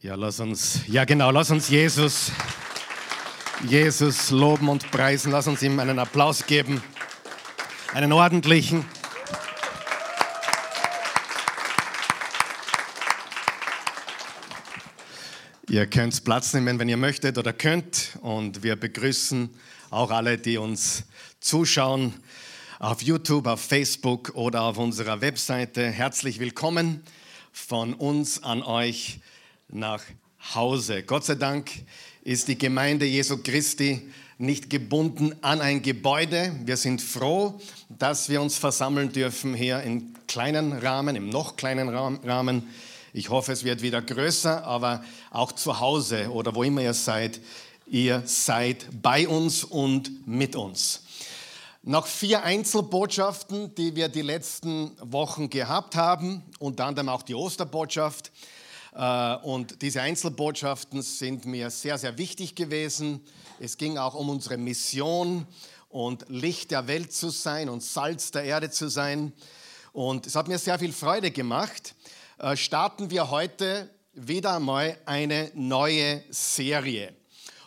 Ja, lass uns, ja genau, lass uns Jesus, Jesus loben und preisen. Lass uns ihm einen Applaus geben, einen ordentlichen. Ihr könnt Platz nehmen, wenn ihr möchtet oder könnt. Und wir begrüßen auch alle, die uns zuschauen auf YouTube, auf Facebook oder auf unserer Webseite. Herzlich willkommen von uns an euch nach Hause. Gott sei Dank ist die Gemeinde Jesu Christi nicht gebunden an ein Gebäude. Wir sind froh, dass wir uns versammeln dürfen hier im kleinen Rahmen, im noch kleinen Rahmen. Ich hoffe, es wird wieder größer, aber auch zu Hause oder wo immer ihr seid, ihr seid bei uns und mit uns. Nach vier Einzelbotschaften, die wir die letzten Wochen gehabt haben, unter anderem auch die Osterbotschaft, und diese Einzelbotschaften sind mir sehr, sehr wichtig gewesen. Es ging auch um unsere Mission und Licht der Welt zu sein und Salz der Erde zu sein. Und es hat mir sehr viel Freude gemacht. Äh, starten wir heute wieder einmal eine neue Serie.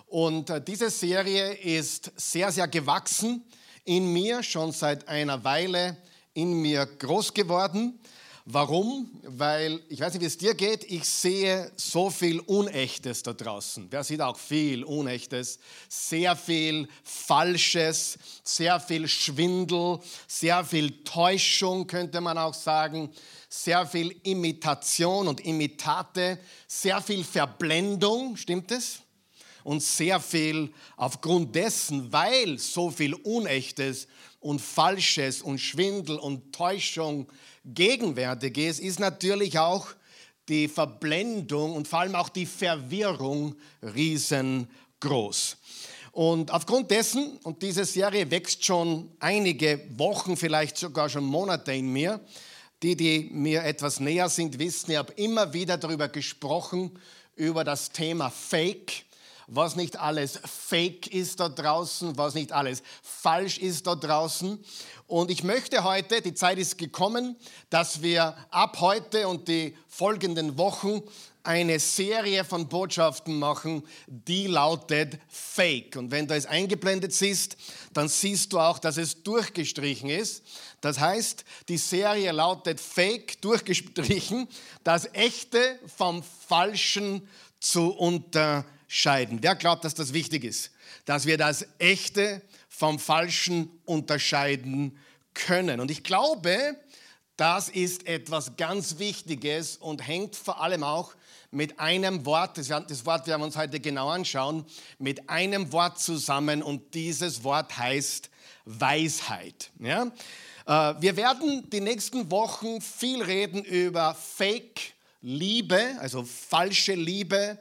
Und äh, diese Serie ist sehr, sehr gewachsen in mir, schon seit einer Weile in mir groß geworden. Warum? Weil, ich weiß nicht, wie es dir geht, ich sehe so viel Unechtes da draußen. Wer sieht auch viel Unechtes? Sehr viel Falsches, sehr viel Schwindel, sehr viel Täuschung, könnte man auch sagen, sehr viel Imitation und Imitate, sehr viel Verblendung, stimmt es? Und sehr viel aufgrund dessen, weil so viel Unechtes und Falsches und Schwindel und Täuschung gegenwärtig ist, ist natürlich auch die Verblendung und vor allem auch die Verwirrung riesengroß. Und aufgrund dessen, und diese Serie wächst schon einige Wochen, vielleicht sogar schon Monate in mir, die, die mir etwas näher sind, wissen, ich habe immer wieder darüber gesprochen, über das Thema Fake was nicht alles fake ist da draußen, was nicht alles falsch ist da draußen. Und ich möchte heute, die Zeit ist gekommen, dass wir ab heute und die folgenden Wochen eine Serie von Botschaften machen, die lautet Fake. Und wenn du es eingeblendet siehst, dann siehst du auch, dass es durchgestrichen ist. Das heißt, die Serie lautet Fake, durchgestrichen, das Echte vom Falschen zu unterscheiden. Wer glaubt, dass das wichtig ist? Dass wir das Echte vom Falschen unterscheiden können. Und ich glaube, das ist etwas ganz Wichtiges und hängt vor allem auch mit einem Wort, das Wort werden wir uns heute genau anschauen, mit einem Wort zusammen und dieses Wort heißt Weisheit. Ja? Äh, wir werden die nächsten Wochen viel reden über Fake Liebe, also falsche Liebe,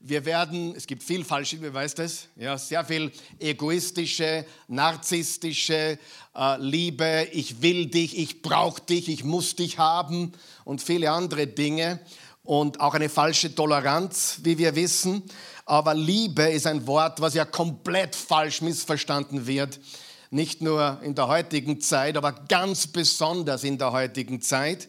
wir werden, es gibt viel falsche, Liebe, weißt das? Ja, sehr viel egoistische, narzisstische äh, Liebe. Ich will dich, ich brauche dich, ich muss dich haben und viele andere Dinge. Und auch eine falsche Toleranz, wie wir wissen. Aber Liebe ist ein Wort, was ja komplett falsch missverstanden wird. Nicht nur in der heutigen Zeit, aber ganz besonders in der heutigen Zeit.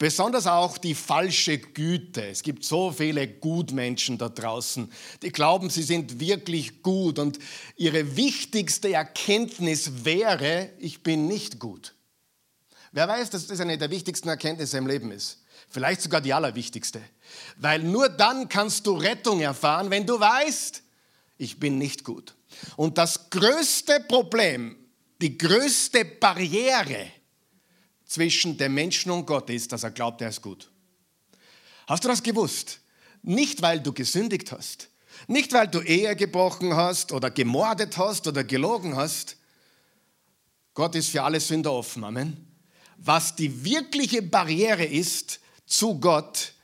Besonders auch die falsche Güte. Es gibt so viele Gutmenschen da draußen, die glauben, sie sind wirklich gut und ihre wichtigste Erkenntnis wäre, ich bin nicht gut. Wer weiß, dass das eine der wichtigsten Erkenntnisse im Leben ist? Vielleicht sogar die allerwichtigste. Weil nur dann kannst du Rettung erfahren, wenn du weißt, ich bin nicht gut. Und das größte Problem, die größte Barriere, zwischen dem Menschen und Gott ist, dass er glaubt, er ist gut. Hast du das gewusst? Nicht, weil du gesündigt hast, nicht, weil du Ehe gebrochen hast oder gemordet hast oder gelogen hast. Gott ist für alle Sünder offen. Amen. Was die wirkliche Barriere ist zu Gott,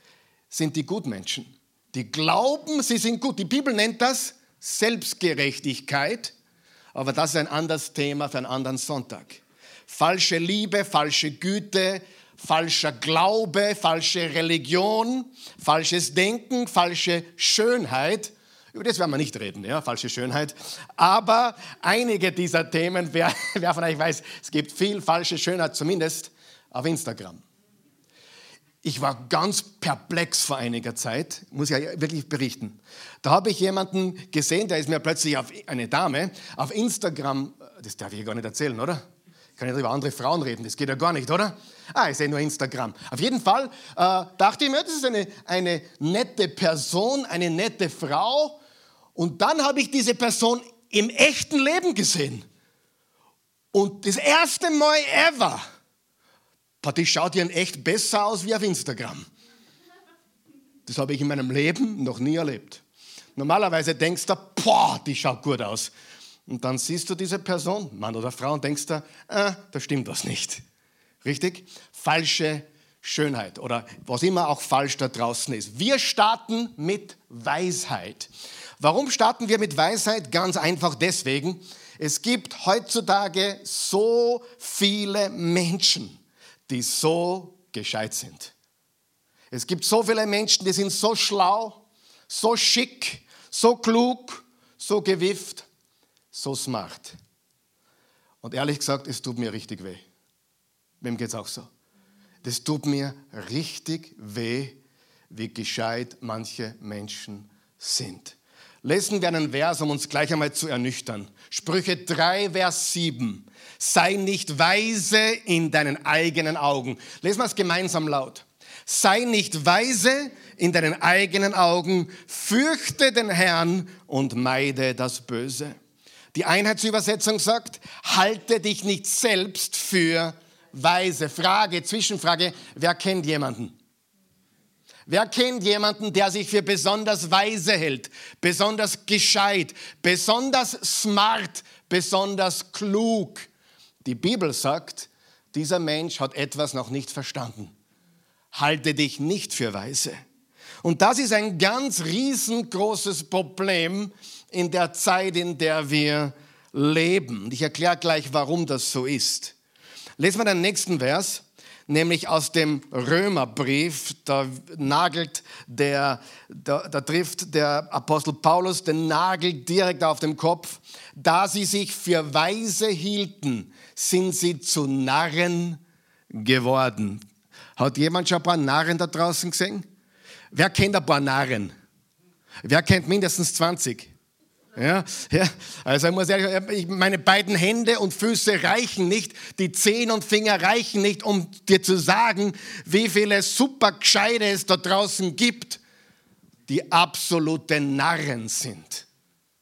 sind die Gutmenschen. Die glauben, sie sind gut. Die Bibel nennt das Selbstgerechtigkeit, aber das ist ein anderes Thema für einen anderen Sonntag falsche Liebe, falsche Güte, falscher Glaube, falsche Religion, falsches Denken, falsche Schönheit. Über das werden wir nicht reden, ja, falsche Schönheit. Aber einige dieser Themen, wer, wer von euch weiß, es gibt viel falsche Schönheit, zumindest auf Instagram. Ich war ganz perplex vor einiger Zeit, muss ich ja wirklich berichten. Da habe ich jemanden gesehen, der ist mir plötzlich auf eine Dame auf Instagram, das darf ich gar nicht erzählen, oder? Ich kann nicht über andere Frauen reden, das geht ja gar nicht, oder? Ah, ich sehe nur Instagram. Auf jeden Fall äh, dachte ich mir, das ist eine, eine nette Person, eine nette Frau. Und dann habe ich diese Person im echten Leben gesehen. Und das erste Mal ever, die schaut ja echt besser aus wie auf Instagram. Das habe ich in meinem Leben noch nie erlebt. Normalerweise denkst du, boah, die schaut gut aus. Und dann siehst du diese Person, Mann oder Frau, und denkst du, äh, da stimmt was nicht. Richtig? Falsche Schönheit oder was immer auch falsch da draußen ist. Wir starten mit Weisheit. Warum starten wir mit Weisheit? Ganz einfach deswegen. Es gibt heutzutage so viele Menschen, die so gescheit sind. Es gibt so viele Menschen, die sind so schlau, so schick, so klug, so gewifft, so smart. Und ehrlich gesagt, es tut mir richtig weh. Wem geht es auch so? Das tut mir richtig weh, wie gescheit manche Menschen sind. Lesen wir einen Vers, um uns gleich einmal zu ernüchtern. Sprüche 3, Vers 7. Sei nicht weise in deinen eigenen Augen. Lesen wir es gemeinsam laut. Sei nicht weise in deinen eigenen Augen, fürchte den Herrn und meide das Böse. Die Einheitsübersetzung sagt, halte dich nicht selbst für weise. Frage, Zwischenfrage, wer kennt jemanden? Wer kennt jemanden, der sich für besonders weise hält, besonders gescheit, besonders smart, besonders klug? Die Bibel sagt, dieser Mensch hat etwas noch nicht verstanden. Halte dich nicht für weise. Und das ist ein ganz riesengroßes Problem, in der Zeit, in der wir leben. Ich erkläre gleich, warum das so ist. Lesen wir den nächsten Vers, nämlich aus dem Römerbrief. Da nagelt der, da, da trifft der Apostel Paulus den Nagel direkt auf den Kopf. Da sie sich für weise hielten, sind sie zu Narren geworden. Hat jemand schon ein paar Narren da draußen gesehen? Wer kennt ein paar Narren? Wer kennt mindestens 20? Ja, ja, also ich muss ehrlich, meine beiden Hände und Füße reichen nicht, die Zehen und Finger reichen nicht, um dir zu sagen, wie viele super Gescheide es da draußen gibt, die absolute Narren sind.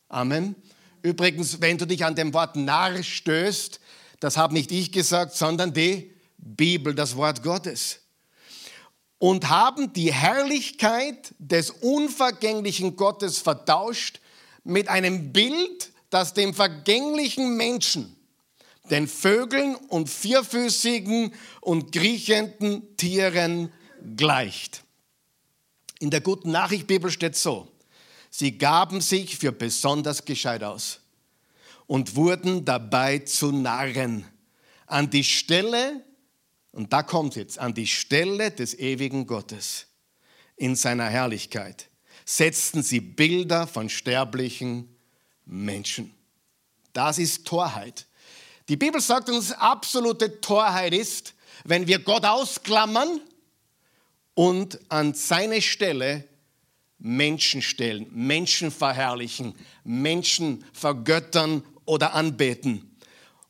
Amen. Übrigens, wenn du dich an dem Wort Narr stößt, das habe nicht ich gesagt, sondern die Bibel, das Wort Gottes. Und haben die Herrlichkeit des unvergänglichen Gottes vertauscht mit einem Bild, das dem vergänglichen Menschen, den Vögeln und vierfüßigen und kriechenden Tieren gleicht. In der guten Nachricht Bibel steht so, sie gaben sich für besonders gescheit aus und wurden dabei zu Narren an die Stelle, und da kommt jetzt, an die Stelle des ewigen Gottes in seiner Herrlichkeit setzten sie Bilder von sterblichen Menschen. Das ist Torheit. Die Bibel sagt uns, absolute Torheit ist, wenn wir Gott ausklammern und an seine Stelle Menschen stellen, Menschen verherrlichen, Menschen vergöttern oder anbeten.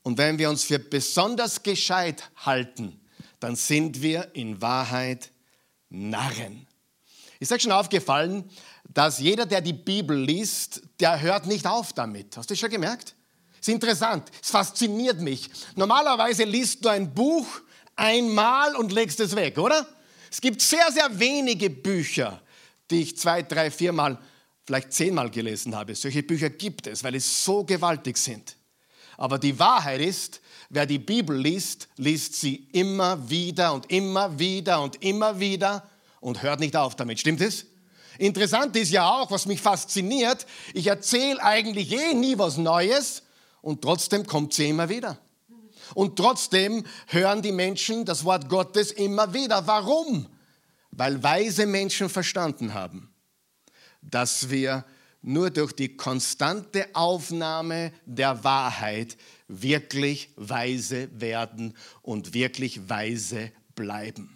Und wenn wir uns für besonders gescheit halten, dann sind wir in Wahrheit Narren. Ist euch schon aufgefallen, dass jeder, der die Bibel liest, der hört nicht auf damit? Hast du das schon gemerkt? Ist interessant, es fasziniert mich. Normalerweise liest du ein Buch einmal und legst es weg, oder? Es gibt sehr, sehr wenige Bücher, die ich zwei, drei, viermal, vielleicht zehnmal gelesen habe. Solche Bücher gibt es, weil sie so gewaltig sind. Aber die Wahrheit ist, wer die Bibel liest, liest sie immer wieder und immer wieder und immer wieder und hört nicht auf damit. Stimmt es? Interessant ist ja auch, was mich fasziniert, ich erzähle eigentlich eh nie was Neues und trotzdem kommt sie immer wieder. Und trotzdem hören die Menschen das Wort Gottes immer wieder. Warum? Weil weise Menschen verstanden haben, dass wir nur durch die konstante Aufnahme der Wahrheit wirklich weise werden und wirklich weise bleiben.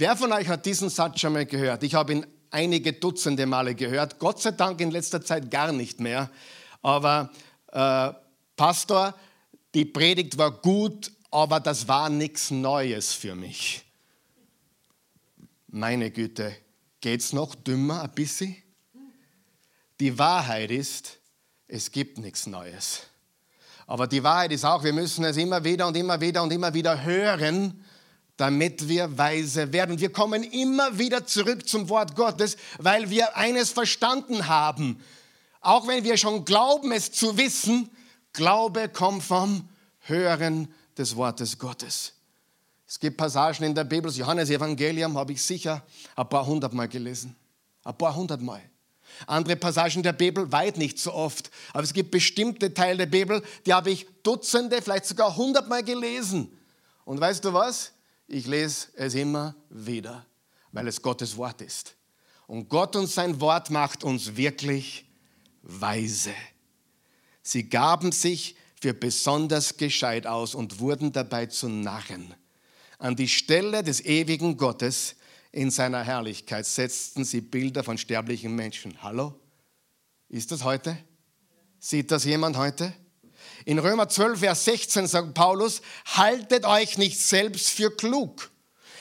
Wer von euch hat diesen Satz schon mal gehört? Ich habe ihn einige Dutzende Male gehört. Gott sei Dank in letzter Zeit gar nicht mehr. Aber äh, Pastor, die Predigt war gut, aber das war nichts Neues für mich. Meine Güte, geht's noch dümmer ein bisschen? Die Wahrheit ist, es gibt nichts Neues. Aber die Wahrheit ist auch, wir müssen es immer wieder und immer wieder und immer wieder hören, damit wir weise werden. Wir kommen immer wieder zurück zum Wort Gottes, weil wir eines verstanden haben. Auch wenn wir schon glauben, es zu wissen, Glaube kommt vom Hören des Wortes Gottes. Es gibt Passagen in der Bibel, das Johannes Evangelium habe ich sicher ein paar hundert Mal gelesen. Ein paar hundert Mal. Andere Passagen der Bibel weit nicht so oft. Aber es gibt bestimmte Teile der Bibel, die habe ich Dutzende, vielleicht sogar hundertmal gelesen. Und weißt du was? Ich lese es immer wieder, weil es Gottes Wort ist. Und Gott und sein Wort macht uns wirklich weise. Sie gaben sich für besonders gescheit aus und wurden dabei zu Narren. An die Stelle des ewigen Gottes in seiner Herrlichkeit setzten sie Bilder von sterblichen Menschen. Hallo? Ist das heute? Sieht das jemand heute? In Römer 12, Vers 16 sagt Paulus, haltet euch nicht selbst für klug.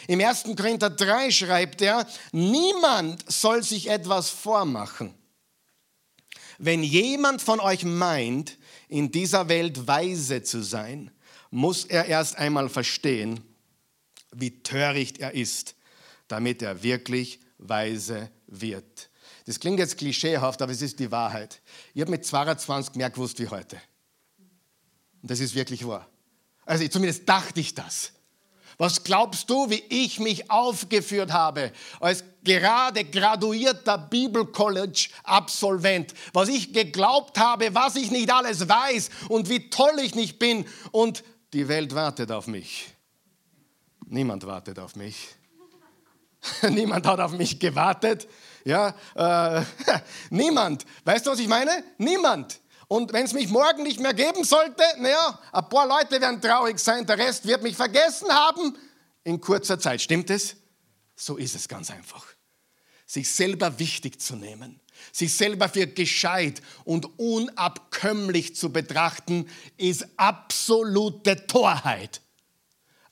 Im 1. Korinther 3 schreibt er, niemand soll sich etwas vormachen. Wenn jemand von euch meint, in dieser Welt weise zu sein, muss er erst einmal verstehen, wie töricht er ist, damit er wirklich weise wird. Das klingt jetzt klischeehaft, aber es ist die Wahrheit. Ich habe mit 22 mehr gewusst wie heute. Und das ist wirklich wahr. Also zumindest dachte ich das. Was glaubst du, wie ich mich aufgeführt habe als gerade graduierter Bibelcollege-Absolvent? Was ich geglaubt habe, was ich nicht alles weiß und wie toll ich nicht bin. Und die Welt wartet auf mich. Niemand wartet auf mich. Niemand hat auf mich gewartet. Ja, äh, niemand. Weißt du, was ich meine? Niemand. Und wenn es mich morgen nicht mehr geben sollte, naja, ein paar Leute werden traurig sein, der Rest wird mich vergessen haben in kurzer Zeit. Stimmt es? So ist es ganz einfach. Sich selber wichtig zu nehmen, sich selber für gescheit und unabkömmlich zu betrachten, ist absolute Torheit.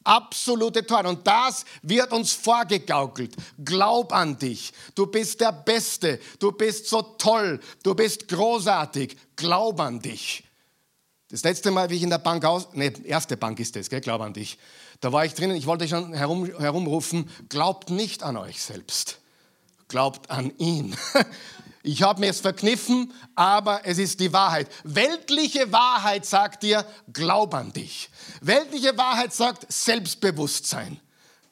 Absolute Torheit. Und das wird uns vorgegaukelt. Glaub an dich. Du bist der Beste. Du bist so toll. Du bist großartig. Glaub an dich. Das letzte Mal, wie ich in der Bank aus, ne, erste Bank ist das, gell, glaub an dich. Da war ich drinnen, ich wollte schon herum, herumrufen, glaubt nicht an euch selbst. Glaubt an ihn. Ich habe mir es verkniffen, aber es ist die Wahrheit. Weltliche Wahrheit sagt dir, glaub an dich. Weltliche Wahrheit sagt Selbstbewusstsein.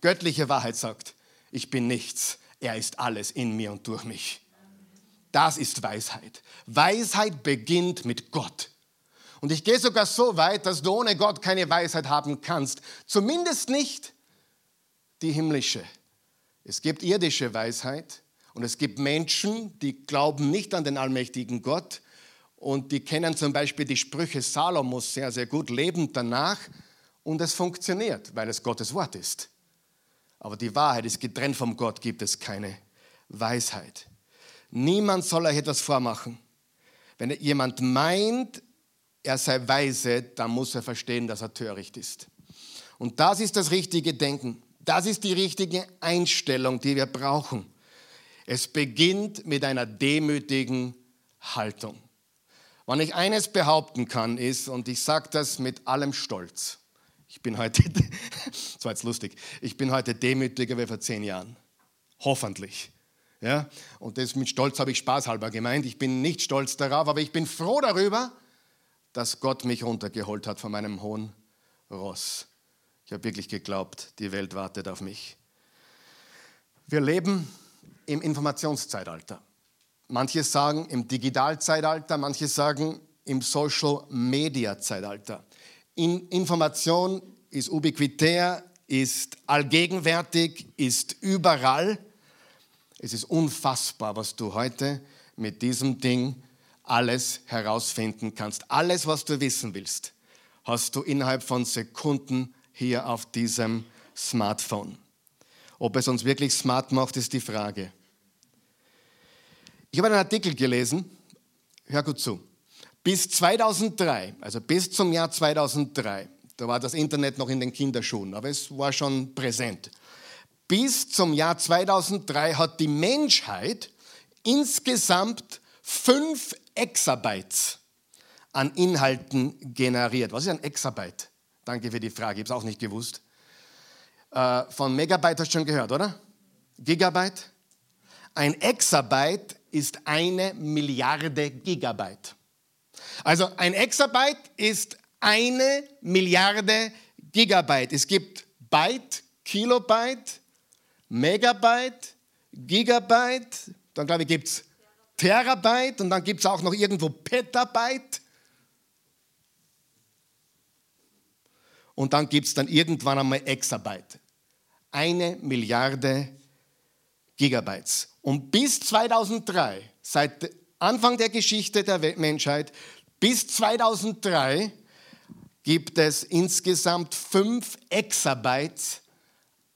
Göttliche Wahrheit sagt, ich bin nichts, er ist alles in mir und durch mich. Das ist Weisheit. Weisheit beginnt mit Gott. Und ich gehe sogar so weit, dass du ohne Gott keine Weisheit haben kannst. Zumindest nicht die himmlische. Es gibt irdische Weisheit, und es gibt Menschen, die glauben nicht an den allmächtigen Gott und die kennen zum Beispiel die Sprüche Salomos sehr, sehr gut, leben danach und es funktioniert, weil es Gottes Wort ist. Aber die Wahrheit ist getrennt vom Gott, gibt es keine Weisheit. Niemand soll euch etwas vormachen. Wenn jemand meint, er sei weise, dann muss er verstehen, dass er töricht ist. Und das ist das richtige Denken. Das ist die richtige Einstellung, die wir brauchen. Es beginnt mit einer demütigen Haltung. Wenn ich eines behaupten kann, ist, und ich sage das mit allem Stolz, ich bin heute, das war jetzt lustig, ich bin heute demütiger wie vor zehn Jahren. Hoffentlich. Ja? Und das mit Stolz habe ich spaßhalber gemeint. Ich bin nicht stolz darauf, aber ich bin froh darüber, dass Gott mich runtergeholt hat von meinem hohen Ross. Ich habe wirklich geglaubt, die Welt wartet auf mich. Wir leben im Informationszeitalter. Manche sagen im Digitalzeitalter, manche sagen im Social-Media-Zeitalter. In Information ist ubiquitär, ist allgegenwärtig, ist überall. Es ist unfassbar, was du heute mit diesem Ding alles herausfinden kannst. Alles, was du wissen willst, hast du innerhalb von Sekunden hier auf diesem Smartphone. Ob es uns wirklich smart macht, ist die Frage. Ich habe einen Artikel gelesen, hör gut zu. Bis 2003, also bis zum Jahr 2003, da war das Internet noch in den Kinderschuhen, aber es war schon präsent. Bis zum Jahr 2003 hat die Menschheit insgesamt 5 Exabytes an Inhalten generiert. Was ist ein Exabyte? Danke für die Frage, ich habe es auch nicht gewusst. Äh, von Megabyte hast du schon gehört, oder? Gigabyte? Ein Exabyte ist eine Milliarde Gigabyte. Also ein Exabyte ist eine Milliarde Gigabyte. Es gibt Byte, Kilobyte, Megabyte, Gigabyte, dann glaube ich gibt es Terabyte und dann gibt es auch noch irgendwo Petabyte. Und dann gibt es dann irgendwann einmal Exabyte. Eine Milliarde Gigabytes. Und bis 2003, seit Anfang der Geschichte der Menschheit, bis 2003 gibt es insgesamt 5 Exabytes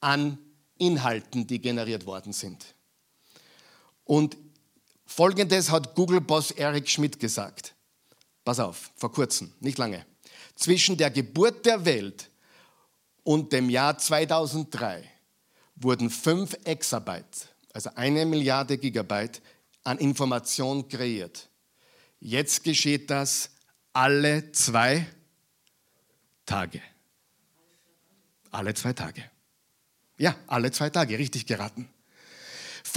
an Inhalten, die generiert worden sind. Und folgendes hat Google-Boss Eric Schmidt gesagt. Pass auf, vor kurzem, nicht lange. Zwischen der Geburt der Welt und dem Jahr 2003 wurden 5 Exabyte, also eine Milliarde Gigabyte, an Information kreiert. Jetzt geschieht das alle zwei Tage. Alle zwei Tage. Ja, alle zwei Tage, richtig geraten.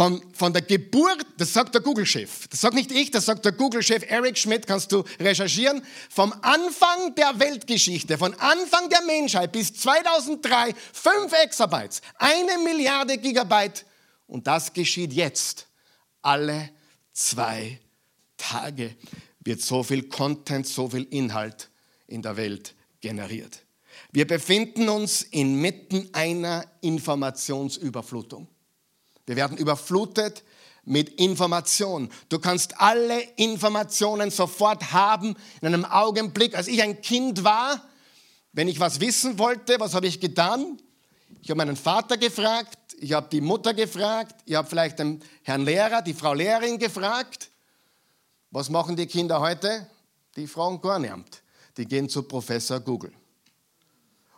Von, von der Geburt, das sagt der Google-Chef, das sagt nicht ich, das sagt der Google-Chef Eric Schmidt, kannst du recherchieren, vom Anfang der Weltgeschichte, von Anfang der Menschheit bis 2003, 5 Exabytes, eine Milliarde Gigabyte und das geschieht jetzt. Alle zwei Tage wird so viel Content, so viel Inhalt in der Welt generiert. Wir befinden uns inmitten einer Informationsüberflutung. Wir werden überflutet mit Information. Du kannst alle Informationen sofort haben in einem Augenblick. Als ich ein Kind war, wenn ich was wissen wollte, was habe ich getan? Ich habe meinen Vater gefragt, ich habe die Mutter gefragt, ich habe vielleicht den Herrn Lehrer, die Frau Lehrerin gefragt. Was machen die Kinder heute? Die fragen gar niemand. Die gehen zu Professor Google.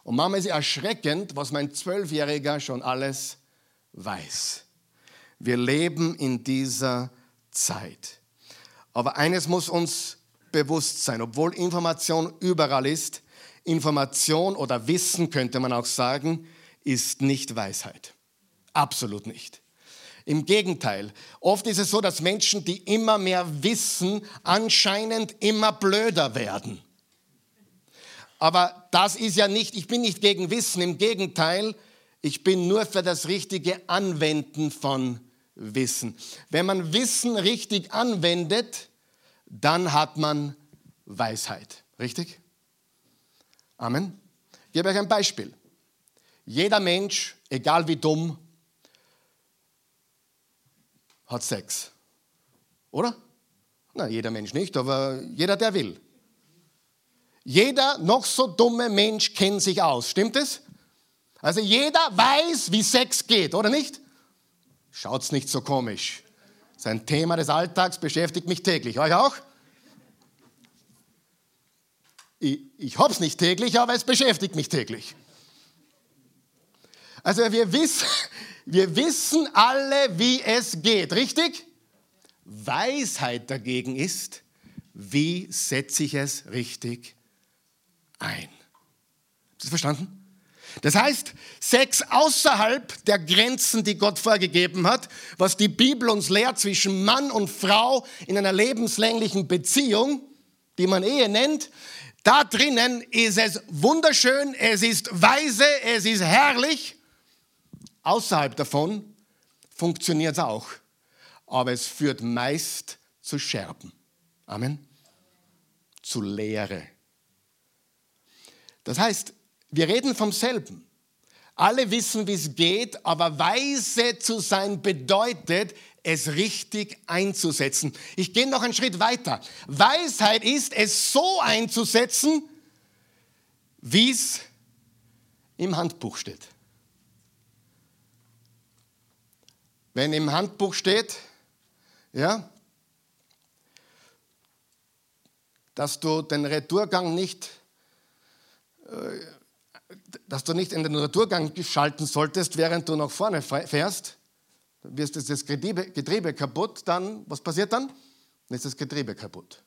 Und manchmal ist erschreckend, was mein Zwölfjähriger schon alles weiß. Wir leben in dieser Zeit. Aber eines muss uns bewusst sein, obwohl Information überall ist, Information oder Wissen könnte man auch sagen, ist nicht Weisheit. Absolut nicht. Im Gegenteil, oft ist es so, dass Menschen, die immer mehr wissen, anscheinend immer blöder werden. Aber das ist ja nicht, ich bin nicht gegen Wissen, im Gegenteil, ich bin nur für das richtige Anwenden von Wissen. Wenn man Wissen richtig anwendet, dann hat man Weisheit. Richtig? Amen. Ich gebe euch ein Beispiel. Jeder Mensch, egal wie dumm, hat Sex. Oder? Na, jeder Mensch nicht, aber jeder, der will. Jeder noch so dumme Mensch kennt sich aus, stimmt es? Also jeder weiß, wie Sex geht, oder nicht? Schaut's nicht so komisch. Sein Thema des Alltags beschäftigt mich täglich. Euch auch? Ich, ich hab's nicht täglich, aber es beschäftigt mich täglich. Also wir wissen, wir wissen alle, wie es geht, richtig? Weisheit dagegen ist, wie setze ich es richtig ein. Hast du verstanden? Das heißt, Sex außerhalb der Grenzen, die Gott vorgegeben hat, was die Bibel uns lehrt zwischen Mann und Frau in einer lebenslänglichen Beziehung, die man Ehe nennt, da drinnen ist es wunderschön, es ist weise, es ist herrlich. Außerhalb davon funktioniert es auch, aber es führt meist zu Scherben. Amen. Zu Leere. Das heißt, wir reden vom selben. Alle wissen, wie es geht, aber weise zu sein bedeutet, es richtig einzusetzen. Ich gehe noch einen Schritt weiter. Weisheit ist, es so einzusetzen, wie es im Handbuch steht. Wenn im Handbuch steht, ja, dass du den Retourgang nicht, äh, dass du nicht in den Retourgang schalten solltest, während du nach vorne fährst, dann wirst das Getriebe, Getriebe kaputt, dann, was passiert dann? Dann ist das Getriebe kaputt.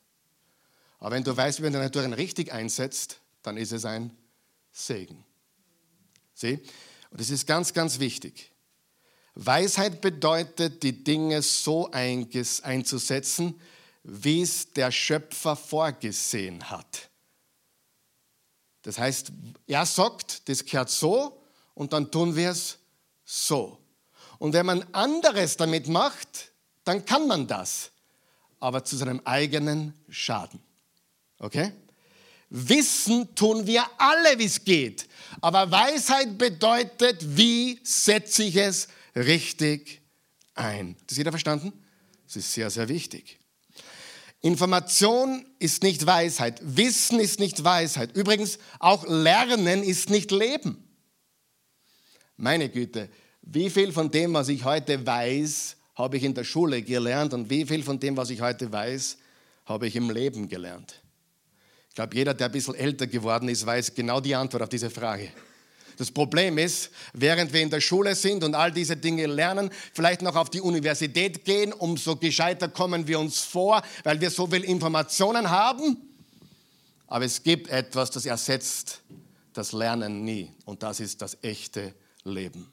Aber wenn du weißt, wie man den Retourgang richtig einsetzt, dann ist es ein Segen. Sieh? Und das ist ganz, ganz wichtig. Weisheit bedeutet, die Dinge so einzusetzen, wie es der Schöpfer vorgesehen hat. Das heißt, er sagt, das gehört so und dann tun wir es so. Und wenn man anderes damit macht, dann kann man das, aber zu seinem eigenen Schaden. Okay? Wissen tun wir alle, wie es geht. Aber Weisheit bedeutet, wie setze ich es richtig ein. Das jeder verstanden? Das ist sehr, sehr wichtig. Information ist nicht Weisheit. Wissen ist nicht Weisheit. Übrigens, auch Lernen ist nicht Leben. Meine Güte, wie viel von dem, was ich heute weiß, habe ich in der Schule gelernt und wie viel von dem, was ich heute weiß, habe ich im Leben gelernt? Ich glaube, jeder, der ein bisschen älter geworden ist, weiß genau die Antwort auf diese Frage. Das Problem ist, während wir in der Schule sind und all diese Dinge lernen, vielleicht noch auf die Universität gehen, umso gescheiter kommen wir uns vor, weil wir so viel Informationen haben. Aber es gibt etwas, das ersetzt das Lernen nie. Und das ist das echte Leben.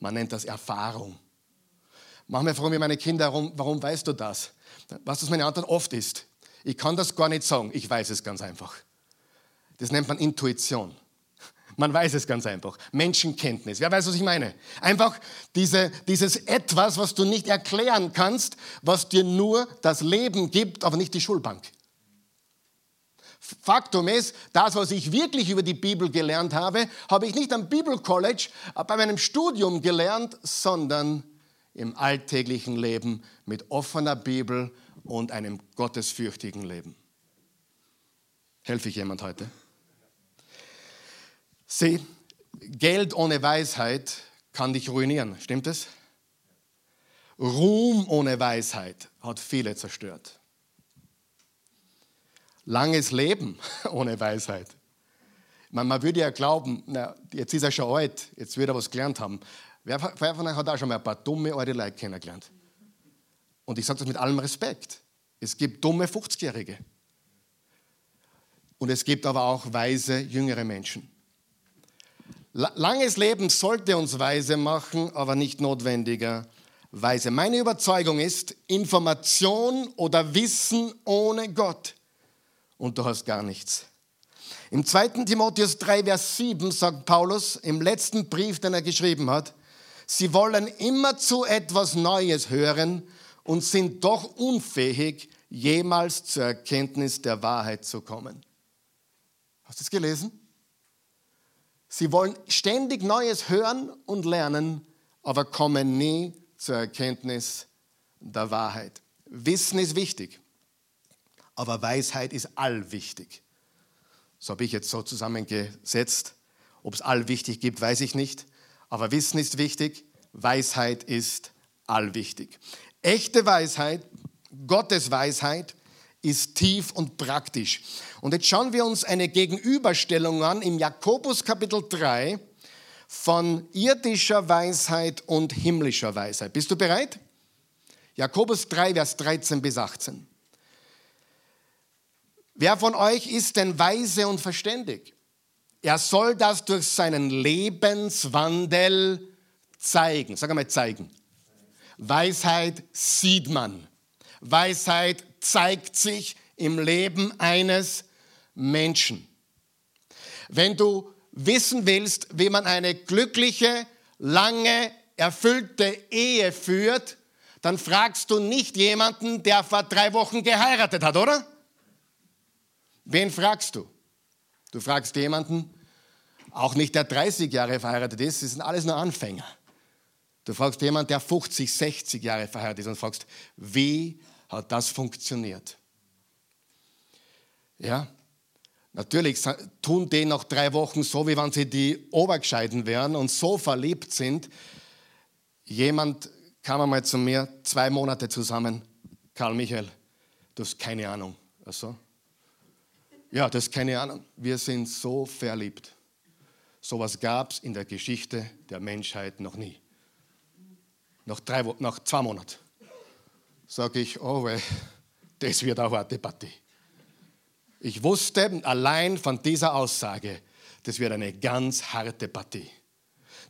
Man nennt das Erfahrung. Manchmal fragen mir meine Kinder, warum, warum weißt du das? Was das meine Antwort oft ist, ich kann das gar nicht sagen, ich weiß es ganz einfach. Das nennt man Intuition. Man weiß es ganz einfach. Menschenkenntnis. Wer weiß, was ich meine? Einfach diese, dieses Etwas, was du nicht erklären kannst, was dir nur das Leben gibt, aber nicht die Schulbank. Faktum ist, das, was ich wirklich über die Bibel gelernt habe, habe ich nicht am Bibelcollege bei meinem Studium gelernt, sondern im alltäglichen Leben mit offener Bibel und einem gottesfürchtigen Leben. Helfe ich jemand heute? Sieh, Geld ohne Weisheit kann dich ruinieren, stimmt es? Ruhm ohne Weisheit hat viele zerstört. Langes Leben ohne Weisheit. Man, man würde ja glauben, na, jetzt ist er schon alt, jetzt wird er was gelernt haben. Wer, wer von euch hat auch schon mal ein paar dumme alte Leute kennengelernt? Und ich sage das mit allem Respekt. Es gibt dumme 50-Jährige. Und es gibt aber auch weise jüngere Menschen. Langes Leben sollte uns weise machen, aber nicht notwendigerweise. Meine Überzeugung ist, Information oder Wissen ohne Gott und du hast gar nichts. Im 2. Timotheus 3, Vers 7 sagt Paulus im letzten Brief, den er geschrieben hat, sie wollen immer zu etwas Neues hören und sind doch unfähig, jemals zur Erkenntnis der Wahrheit zu kommen. Hast du es gelesen? Sie wollen ständig Neues hören und lernen, aber kommen nie zur Erkenntnis der Wahrheit. Wissen ist wichtig, aber Weisheit ist allwichtig. So habe ich jetzt so zusammengesetzt. Ob es allwichtig gibt, weiß ich nicht. Aber Wissen ist wichtig, Weisheit ist allwichtig. Echte Weisheit, Gottes Weisheit, ist tief und praktisch. Und jetzt schauen wir uns eine Gegenüberstellung an im Jakobus Kapitel 3 von irdischer Weisheit und himmlischer Weisheit. Bist du bereit? Jakobus 3, Vers 13 bis 18. Wer von euch ist denn weise und verständig? Er soll das durch seinen Lebenswandel zeigen. Sag einmal zeigen. Weisheit sieht man. Weisheit zeigt sich im Leben eines Menschen. Wenn du wissen willst, wie man eine glückliche, lange, erfüllte Ehe führt, dann fragst du nicht jemanden, der vor drei Wochen geheiratet hat, oder? Wen fragst du? Du fragst jemanden, auch nicht der 30 Jahre verheiratet ist, das sind alles nur Anfänger. Du fragst jemanden, der 50, 60 Jahre verheiratet ist und fragst, wie hat das funktioniert? Ja, natürlich tun die nach drei Wochen so, wie wenn sie die Obergescheiden wären und so verliebt sind. Jemand kam einmal zu mir, zwei Monate zusammen. Karl Michael, du hast keine Ahnung. Also, ja, das ist keine Ahnung. Wir sind so verliebt. Sowas gab es in der Geschichte der Menschheit noch nie. Nach, drei, nach zwei Monaten sage ich, oh, das wird auch eine Debatte. Ich wusste allein von dieser Aussage, das wird eine ganz harte Partie.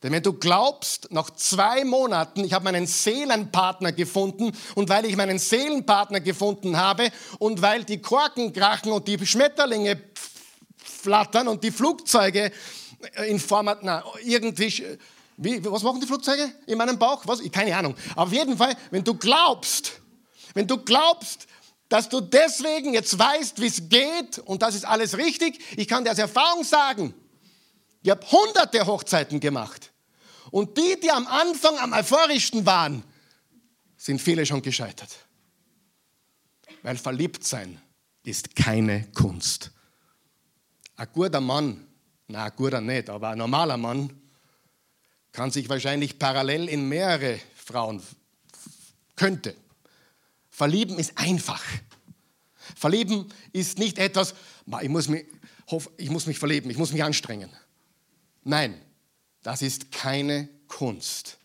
Denn wenn du glaubst, nach zwei Monaten, ich habe meinen Seelenpartner gefunden und weil ich meinen Seelenpartner gefunden habe und weil die Korken krachen und die Schmetterlinge flattern und die Flugzeuge in Form, na, irgendwie, wie, was machen die Flugzeuge in meinem Bauch? Was? Keine Ahnung. auf jeden Fall, wenn du glaubst, wenn du glaubst, dass du deswegen jetzt weißt, wie es geht und das ist alles richtig, ich kann dir aus Erfahrung sagen, ich habe hunderte Hochzeiten gemacht. Und die, die am Anfang am euphorischsten waren, sind viele schon gescheitert. Weil Verliebtsein ist keine Kunst. Ein guter Mann, na, ein guter nicht, aber ein normaler Mann kann sich wahrscheinlich parallel in mehrere Frauen könnte. Verlieben ist einfach. Verlieben ist nicht etwas, ich muss mich, ich muss mich verlieben, ich muss mich anstrengen. Nein, das ist keine Kunst.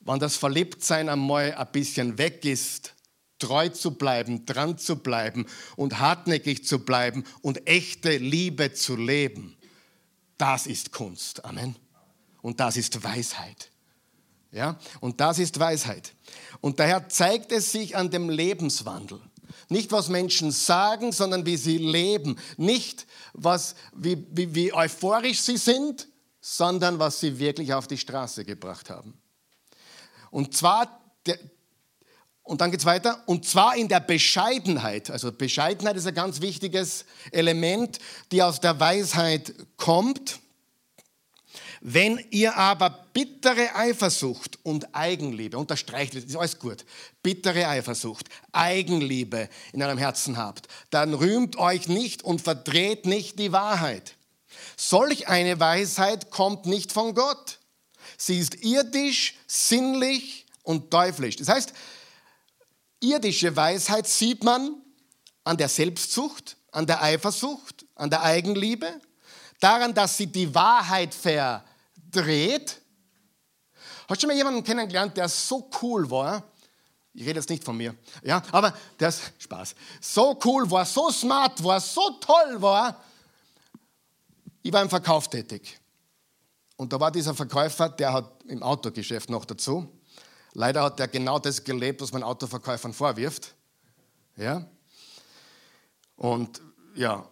Wenn das Verliebtsein einmal ein bisschen weg ist, treu zu bleiben, dran zu bleiben und hartnäckig zu bleiben und echte Liebe zu leben, das ist Kunst. Amen. Und das ist Weisheit. Ja? Und das ist Weisheit. Und daher zeigt es sich an dem Lebenswandel. Nicht, was Menschen sagen, sondern wie sie leben. Nicht, was, wie, wie, wie euphorisch sie sind, sondern was sie wirklich auf die Straße gebracht haben. Und zwar, und dann geht es weiter, und zwar in der Bescheidenheit. Also Bescheidenheit ist ein ganz wichtiges Element, die aus der Weisheit kommt. Wenn ihr aber bittere Eifersucht und Eigenliebe, unterstreicht, ist alles gut, bittere Eifersucht, Eigenliebe in eurem Herzen habt, dann rühmt euch nicht und verdreht nicht die Wahrheit. Solch eine Weisheit kommt nicht von Gott. Sie ist irdisch, sinnlich und teuflisch. Das heißt, irdische Weisheit sieht man an der Selbstsucht, an der Eifersucht, an der Eigenliebe, daran, dass sie die Wahrheit verdreht. Hast du schon mal jemanden kennengelernt, der so cool war? Ich rede jetzt nicht von mir, ja, aber der ist Spaß. So cool war, so smart war, so toll war, ich war im Verkauf tätig. Und da war dieser Verkäufer, der hat im Autogeschäft noch dazu. Leider hat er genau das gelebt, was man Autoverkäufern vorwirft. Ja. Und ja,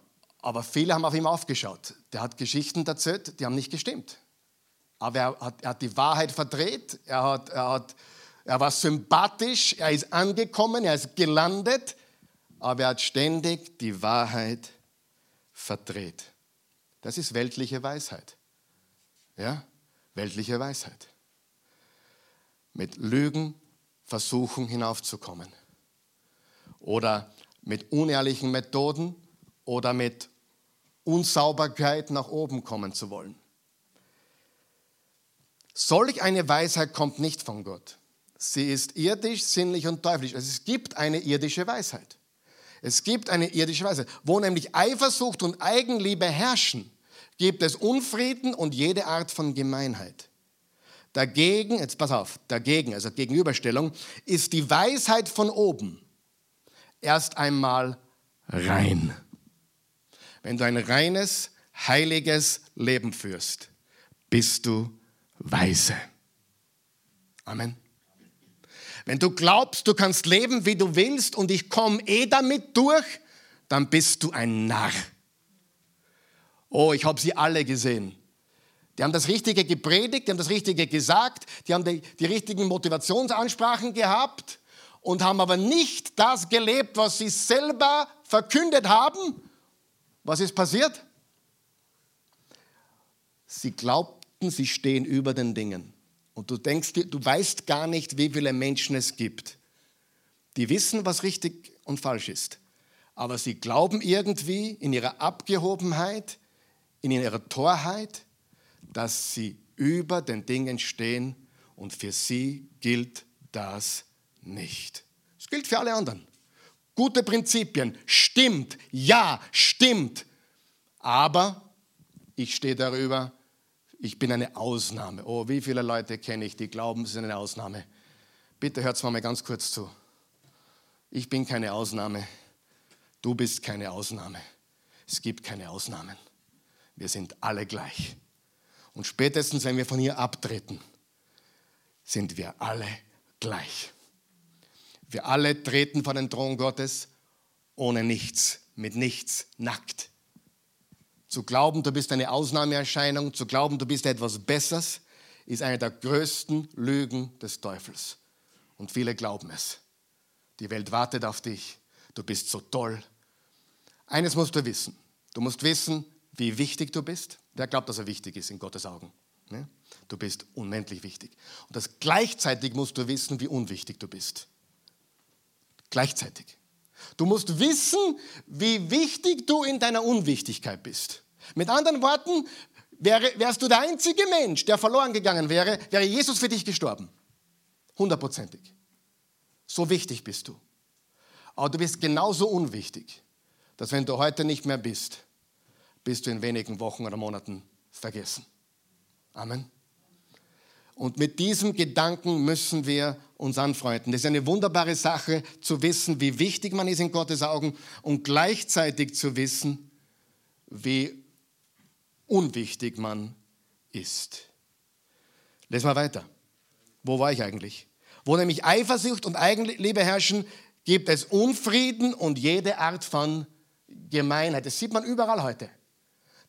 aber viele haben auf ihn aufgeschaut. Der hat Geschichten erzählt, die haben nicht gestimmt. Aber er hat, er hat die Wahrheit verdreht, er, hat, er, hat, er war sympathisch, er ist angekommen, er ist gelandet, aber er hat ständig die Wahrheit verdreht. Das ist weltliche Weisheit. Ja, weltliche Weisheit. Mit Lügen versuchen hinaufzukommen. Oder mit unehrlichen Methoden oder mit Unsauberkeit nach oben kommen zu wollen. Solch eine Weisheit kommt nicht von Gott. Sie ist irdisch, sinnlich und teuflisch. Also es gibt eine irdische Weisheit. Es gibt eine irdische Weisheit, wo nämlich Eifersucht und Eigenliebe herrschen gibt es Unfrieden und jede Art von Gemeinheit. Dagegen, jetzt pass auf, dagegen, also Gegenüberstellung, ist die Weisheit von oben erst einmal rein. Wenn du ein reines, heiliges Leben führst, bist du weise. Amen. Wenn du glaubst, du kannst leben, wie du willst und ich komme eh damit durch, dann bist du ein Narr. Oh, ich habe sie alle gesehen. Die haben das Richtige gepredigt, die haben das Richtige gesagt, die haben die, die richtigen Motivationsansprachen gehabt und haben aber nicht das gelebt, was sie selber verkündet haben. Was ist passiert? Sie glaubten, sie stehen über den Dingen. Und du denkst, du weißt gar nicht, wie viele Menschen es gibt, die wissen, was richtig und falsch ist. Aber sie glauben irgendwie in ihrer Abgehobenheit, in ihrer Torheit, dass sie über den Dingen stehen und für sie gilt das nicht. Es gilt für alle anderen. Gute Prinzipien, stimmt, ja, stimmt. Aber ich stehe darüber, ich bin eine Ausnahme. Oh, wie viele Leute kenne ich, die glauben, sie sind eine Ausnahme. Bitte hört es mal ganz kurz zu. Ich bin keine Ausnahme. Du bist keine Ausnahme. Es gibt keine Ausnahmen. Wir sind alle gleich. Und spätestens, wenn wir von hier abtreten, sind wir alle gleich. Wir alle treten vor den Thron Gottes ohne nichts, mit nichts, nackt. Zu glauben, du bist eine Ausnahmeerscheinung, zu glauben, du bist etwas Besseres, ist eine der größten Lügen des Teufels. Und viele glauben es. Die Welt wartet auf dich. Du bist so toll. Eines musst du wissen. Du musst wissen, wie wichtig du bist. Wer glaubt, dass er wichtig ist in Gottes Augen? Ne? Du bist unendlich wichtig. Und das gleichzeitig musst du wissen, wie unwichtig du bist. Gleichzeitig. Du musst wissen, wie wichtig du in deiner Unwichtigkeit bist. Mit anderen Worten, wärst du der einzige Mensch, der verloren gegangen wäre, wäre Jesus für dich gestorben. Hundertprozentig. So wichtig bist du. Aber du bist genauso unwichtig, dass wenn du heute nicht mehr bist, bist du in wenigen Wochen oder Monaten vergessen. Amen. Und mit diesem Gedanken müssen wir uns anfreunden. Das ist eine wunderbare Sache, zu wissen, wie wichtig man ist in Gottes Augen und gleichzeitig zu wissen, wie unwichtig man ist. Lesen wir weiter. Wo war ich eigentlich? Wo nämlich Eifersucht und Eigenliebe herrschen, gibt es Unfrieden und jede Art von Gemeinheit. Das sieht man überall heute.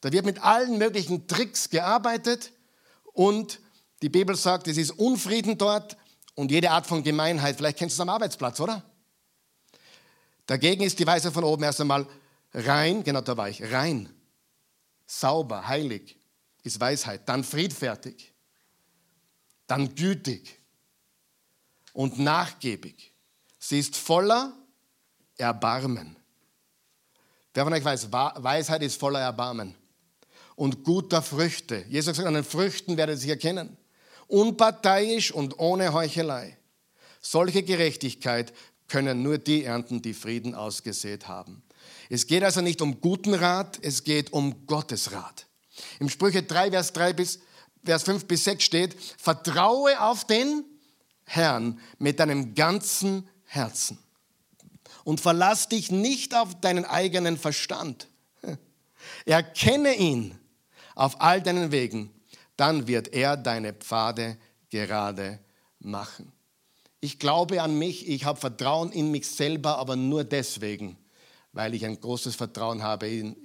Da wird mit allen möglichen Tricks gearbeitet und die Bibel sagt, es ist Unfrieden dort und jede Art von Gemeinheit. Vielleicht kennst du es am Arbeitsplatz, oder? Dagegen ist die Weise von oben erst einmal rein, genau da war ich, rein, sauber, heilig ist Weisheit, dann friedfertig, dann gütig und nachgiebig. Sie ist voller Erbarmen. Wer von euch weiß, Weisheit ist voller Erbarmen und guter Früchte. Jesus sagt, an den Früchten werdet ihr sie erkennen. Unparteiisch und ohne Heuchelei. Solche Gerechtigkeit können nur die ernten, die Frieden ausgesät haben. Es geht also nicht um guten Rat, es geht um Gottes Rat. Im Sprüche 3, Vers, 3 bis, Vers 5 bis 6 steht, vertraue auf den Herrn mit deinem ganzen Herzen und verlass dich nicht auf deinen eigenen Verstand. Erkenne ihn auf all deinen Wegen, dann wird er deine Pfade gerade machen. Ich glaube an mich, ich habe Vertrauen in mich selber, aber nur deswegen, weil ich ein großes Vertrauen habe, in,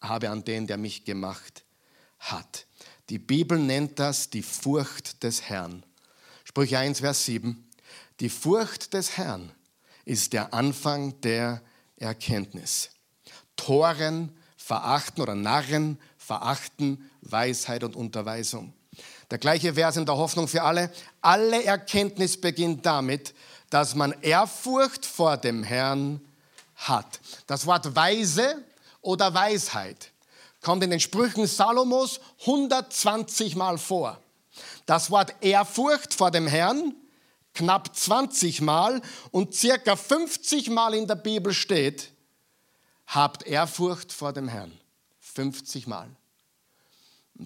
habe an den, der mich gemacht hat. Die Bibel nennt das die Furcht des Herrn. Sprüche 1, Vers 7. Die Furcht des Herrn ist der Anfang der Erkenntnis. Toren verachten oder Narren verachten Weisheit und Unterweisung. Der gleiche Vers in der Hoffnung für alle. Alle Erkenntnis beginnt damit, dass man Ehrfurcht vor dem Herrn hat. Das Wort Weise oder Weisheit kommt in den Sprüchen Salomos 120 Mal vor. Das Wort Ehrfurcht vor dem Herrn knapp 20 Mal und circa 50 Mal in der Bibel steht, habt Ehrfurcht vor dem Herrn. 50 Mal.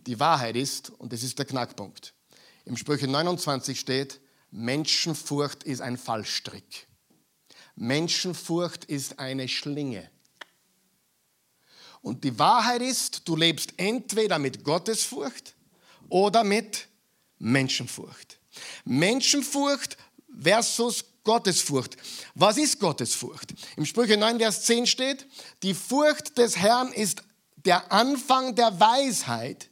Die Wahrheit ist, und das ist der Knackpunkt, im Sprüche 29 steht, Menschenfurcht ist ein Fallstrick. Menschenfurcht ist eine Schlinge. Und die Wahrheit ist, du lebst entweder mit Gottesfurcht oder mit Menschenfurcht. Menschenfurcht versus Gottesfurcht. Was ist Gottesfurcht? Im Sprüche 9, Vers 10 steht, die Furcht des Herrn ist der Anfang der Weisheit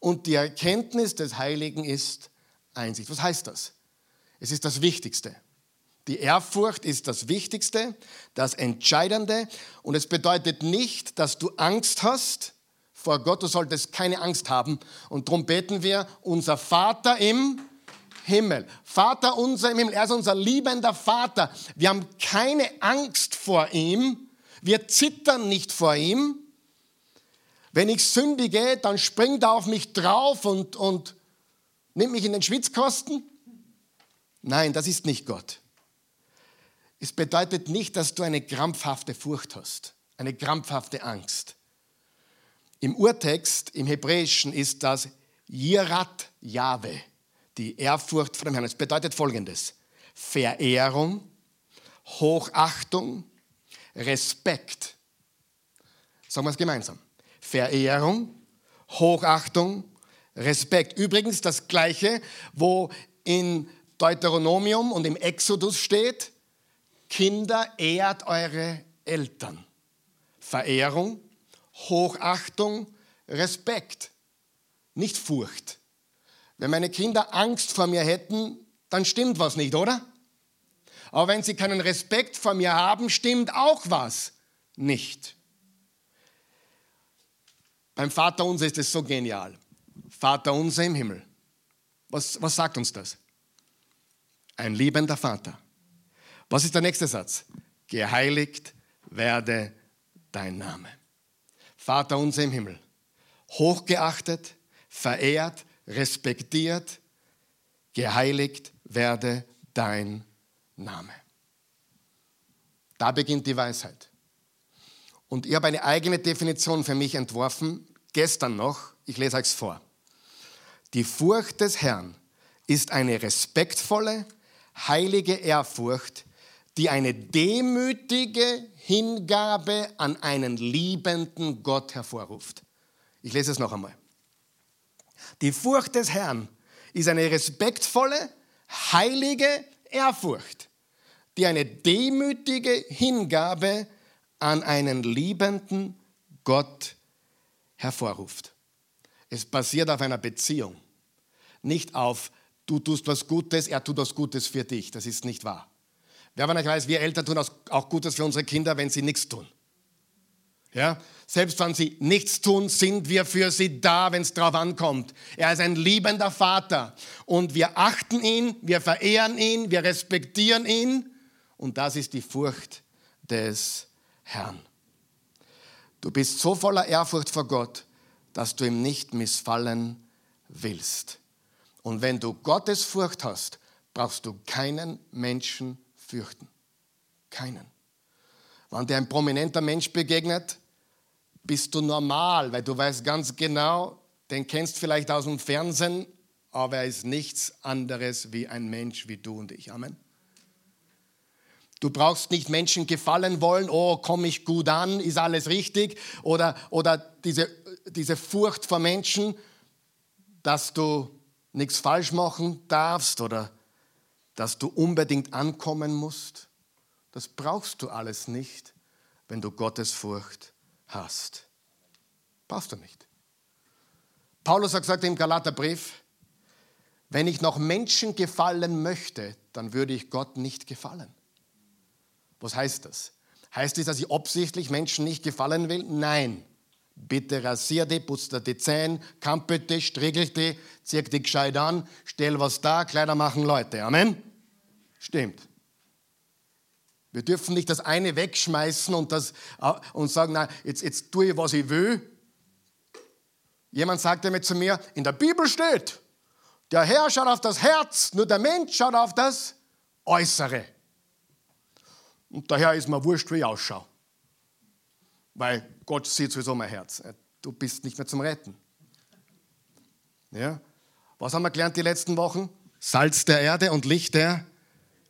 und die Erkenntnis des Heiligen ist Einsicht. Was heißt das? Es ist das Wichtigste. Die Ehrfurcht ist das Wichtigste, das Entscheidende und es bedeutet nicht, dass du Angst hast vor Gott. Du solltest keine Angst haben und darum beten wir, unser Vater im Himmel. Vater unser im Himmel, er ist unser liebender Vater. Wir haben keine Angst vor ihm, wir zittern nicht vor ihm, wenn ich sündige, dann springt er auf mich drauf und, und nimmt mich in den Schwitzkosten. Nein, das ist nicht Gott. Es bedeutet nicht, dass du eine krampfhafte Furcht hast, eine krampfhafte Angst. Im Urtext, im Hebräischen, ist das Yirat Yahweh, die Ehrfurcht vor dem Herrn. Es bedeutet folgendes: Verehrung, Hochachtung, Respekt. Sagen wir es gemeinsam. Verehrung, Hochachtung, Respekt. Übrigens das Gleiche, wo in Deuteronomium und im Exodus steht, Kinder, ehrt eure Eltern. Verehrung, Hochachtung, Respekt, nicht Furcht. Wenn meine Kinder Angst vor mir hätten, dann stimmt was nicht, oder? Aber wenn sie keinen Respekt vor mir haben, stimmt auch was nicht. Beim Vater unser ist es so genial. Vater unser im Himmel. Was, was sagt uns das? Ein liebender Vater. Was ist der nächste Satz? Geheiligt werde dein Name. Vater unser im Himmel. Hochgeachtet, verehrt, respektiert, geheiligt werde dein Name. Da beginnt die Weisheit. Und ich habe eine eigene Definition für mich entworfen, gestern noch, ich lese euch vor. Die Furcht des Herrn ist eine respektvolle, heilige Ehrfurcht, die eine demütige Hingabe an einen liebenden Gott hervorruft. Ich lese es noch einmal. Die Furcht des Herrn ist eine respektvolle, heilige Ehrfurcht, die eine demütige Hingabe an einen liebenden Gott hervorruft. Es basiert auf einer Beziehung, nicht auf du tust was Gutes, er tut was Gutes für dich. Das ist nicht wahr. Wer von euch weiß, wir Eltern tun auch Gutes für unsere Kinder, wenn sie nichts tun. Ja? Selbst wenn sie nichts tun, sind wir für sie da, wenn es drauf ankommt. Er ist ein liebender Vater und wir achten ihn, wir verehren ihn, wir respektieren ihn und das ist die Furcht des Herrn. Du bist so voller Ehrfurcht vor Gott, dass du ihm nicht missfallen willst. Und wenn du Gottes Furcht hast, brauchst du keinen Menschen fürchten. Keinen. Wenn dir ein prominenter Mensch begegnet, bist du normal, weil du weißt ganz genau, den kennst vielleicht aus dem Fernsehen, aber er ist nichts anderes wie ein Mensch wie du und ich. Amen. Du brauchst nicht Menschen gefallen wollen, oh, komme ich gut an, ist alles richtig, oder, oder diese, diese Furcht vor Menschen, dass du nichts falsch machen darfst oder dass du unbedingt ankommen musst. Das brauchst du alles nicht, wenn du Gottes Furcht hast. Brauchst du nicht. Paulus hat gesagt im Galaterbrief, wenn ich noch Menschen gefallen möchte, dann würde ich Gott nicht gefallen. Was heißt das? Heißt das, dass ich absichtlich Menschen nicht gefallen will? Nein. Bitte rasier dich, putz dir die Zähne, kampel dich, striegel dich, zieh dich gescheit an, stell was da, Kleider machen Leute. Amen? Stimmt. Wir dürfen nicht das eine wegschmeißen und, das, äh, und sagen, na, jetzt, jetzt tue ich, was ich will. Jemand sagte mir zu mir, in der Bibel steht, der Herr schaut auf das Herz, nur der Mensch schaut auf das Äußere. Und daher ist mir wurscht, wie ich ausschaue. Weil Gott sieht sowieso mein Herz. Du bist nicht mehr zum Retten. Ja? Was haben wir gelernt die letzten Wochen? Salz der Erde und Licht der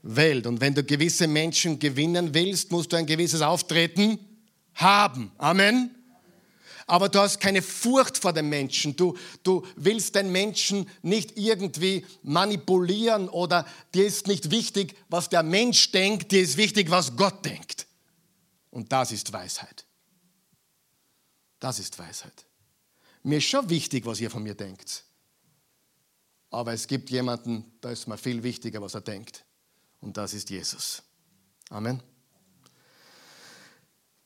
Welt. Und wenn du gewisse Menschen gewinnen willst, musst du ein gewisses Auftreten haben. Amen aber du hast keine Furcht vor den Menschen. Du, du willst den Menschen nicht irgendwie manipulieren oder dir ist nicht wichtig, was der Mensch denkt, dir ist wichtig, was Gott denkt. Und das ist Weisheit. Das ist Weisheit. Mir ist schon wichtig, was ihr von mir denkt. Aber es gibt jemanden, da ist mir viel wichtiger, was er denkt. Und das ist Jesus. Amen.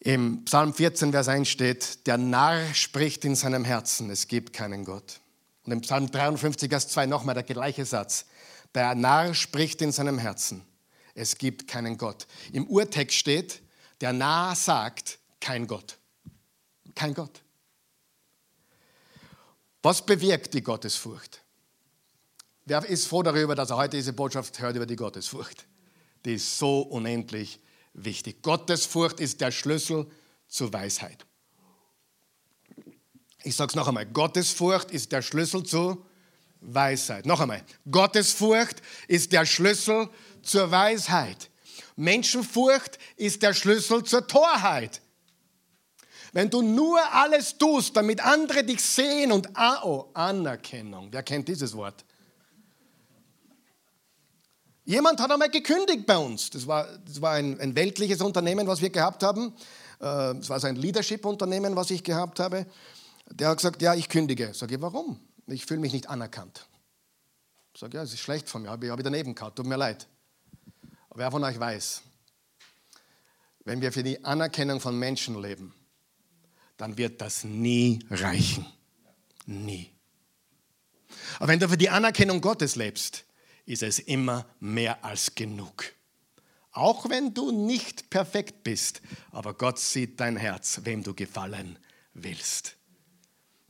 Im Psalm 14, Vers 1 steht, der Narr spricht in seinem Herzen, es gibt keinen Gott. Und im Psalm 53, Vers 2 nochmal der gleiche Satz. Der Narr spricht in seinem Herzen, es gibt keinen Gott. Im Urtext steht, der Narr sagt, kein Gott. Kein Gott. Was bewirkt die Gottesfurcht? Wer ist froh darüber, dass er heute diese Botschaft hört über die Gottesfurcht? Die ist so unendlich wichtig. Gottesfurcht ist der Schlüssel zur Weisheit. Ich sage es noch einmal. Gottesfurcht ist der Schlüssel zur Weisheit. Noch einmal. Gottesfurcht ist der Schlüssel zur Weisheit. Menschenfurcht ist der Schlüssel zur Torheit. Wenn du nur alles tust, damit andere dich sehen und oh, Anerkennung. Wer kennt dieses Wort? Jemand hat einmal gekündigt bei uns. Das war, das war ein, ein weltliches Unternehmen, was wir gehabt haben. Äh, das war so ein Leadership-Unternehmen, was ich gehabt habe. Der hat gesagt, ja, ich kündige. Sag ich, warum? Ich fühle mich nicht anerkannt. Sag ja, es ist schlecht von mir, habe ich, daneben gehabt, tut mir leid. Aber wer von euch weiß, wenn wir für die Anerkennung von Menschen leben, dann wird das nie reichen. Nie. Aber wenn du für die Anerkennung Gottes lebst, ist es immer mehr als genug. Auch wenn du nicht perfekt bist, aber Gott sieht dein Herz, wem du gefallen willst.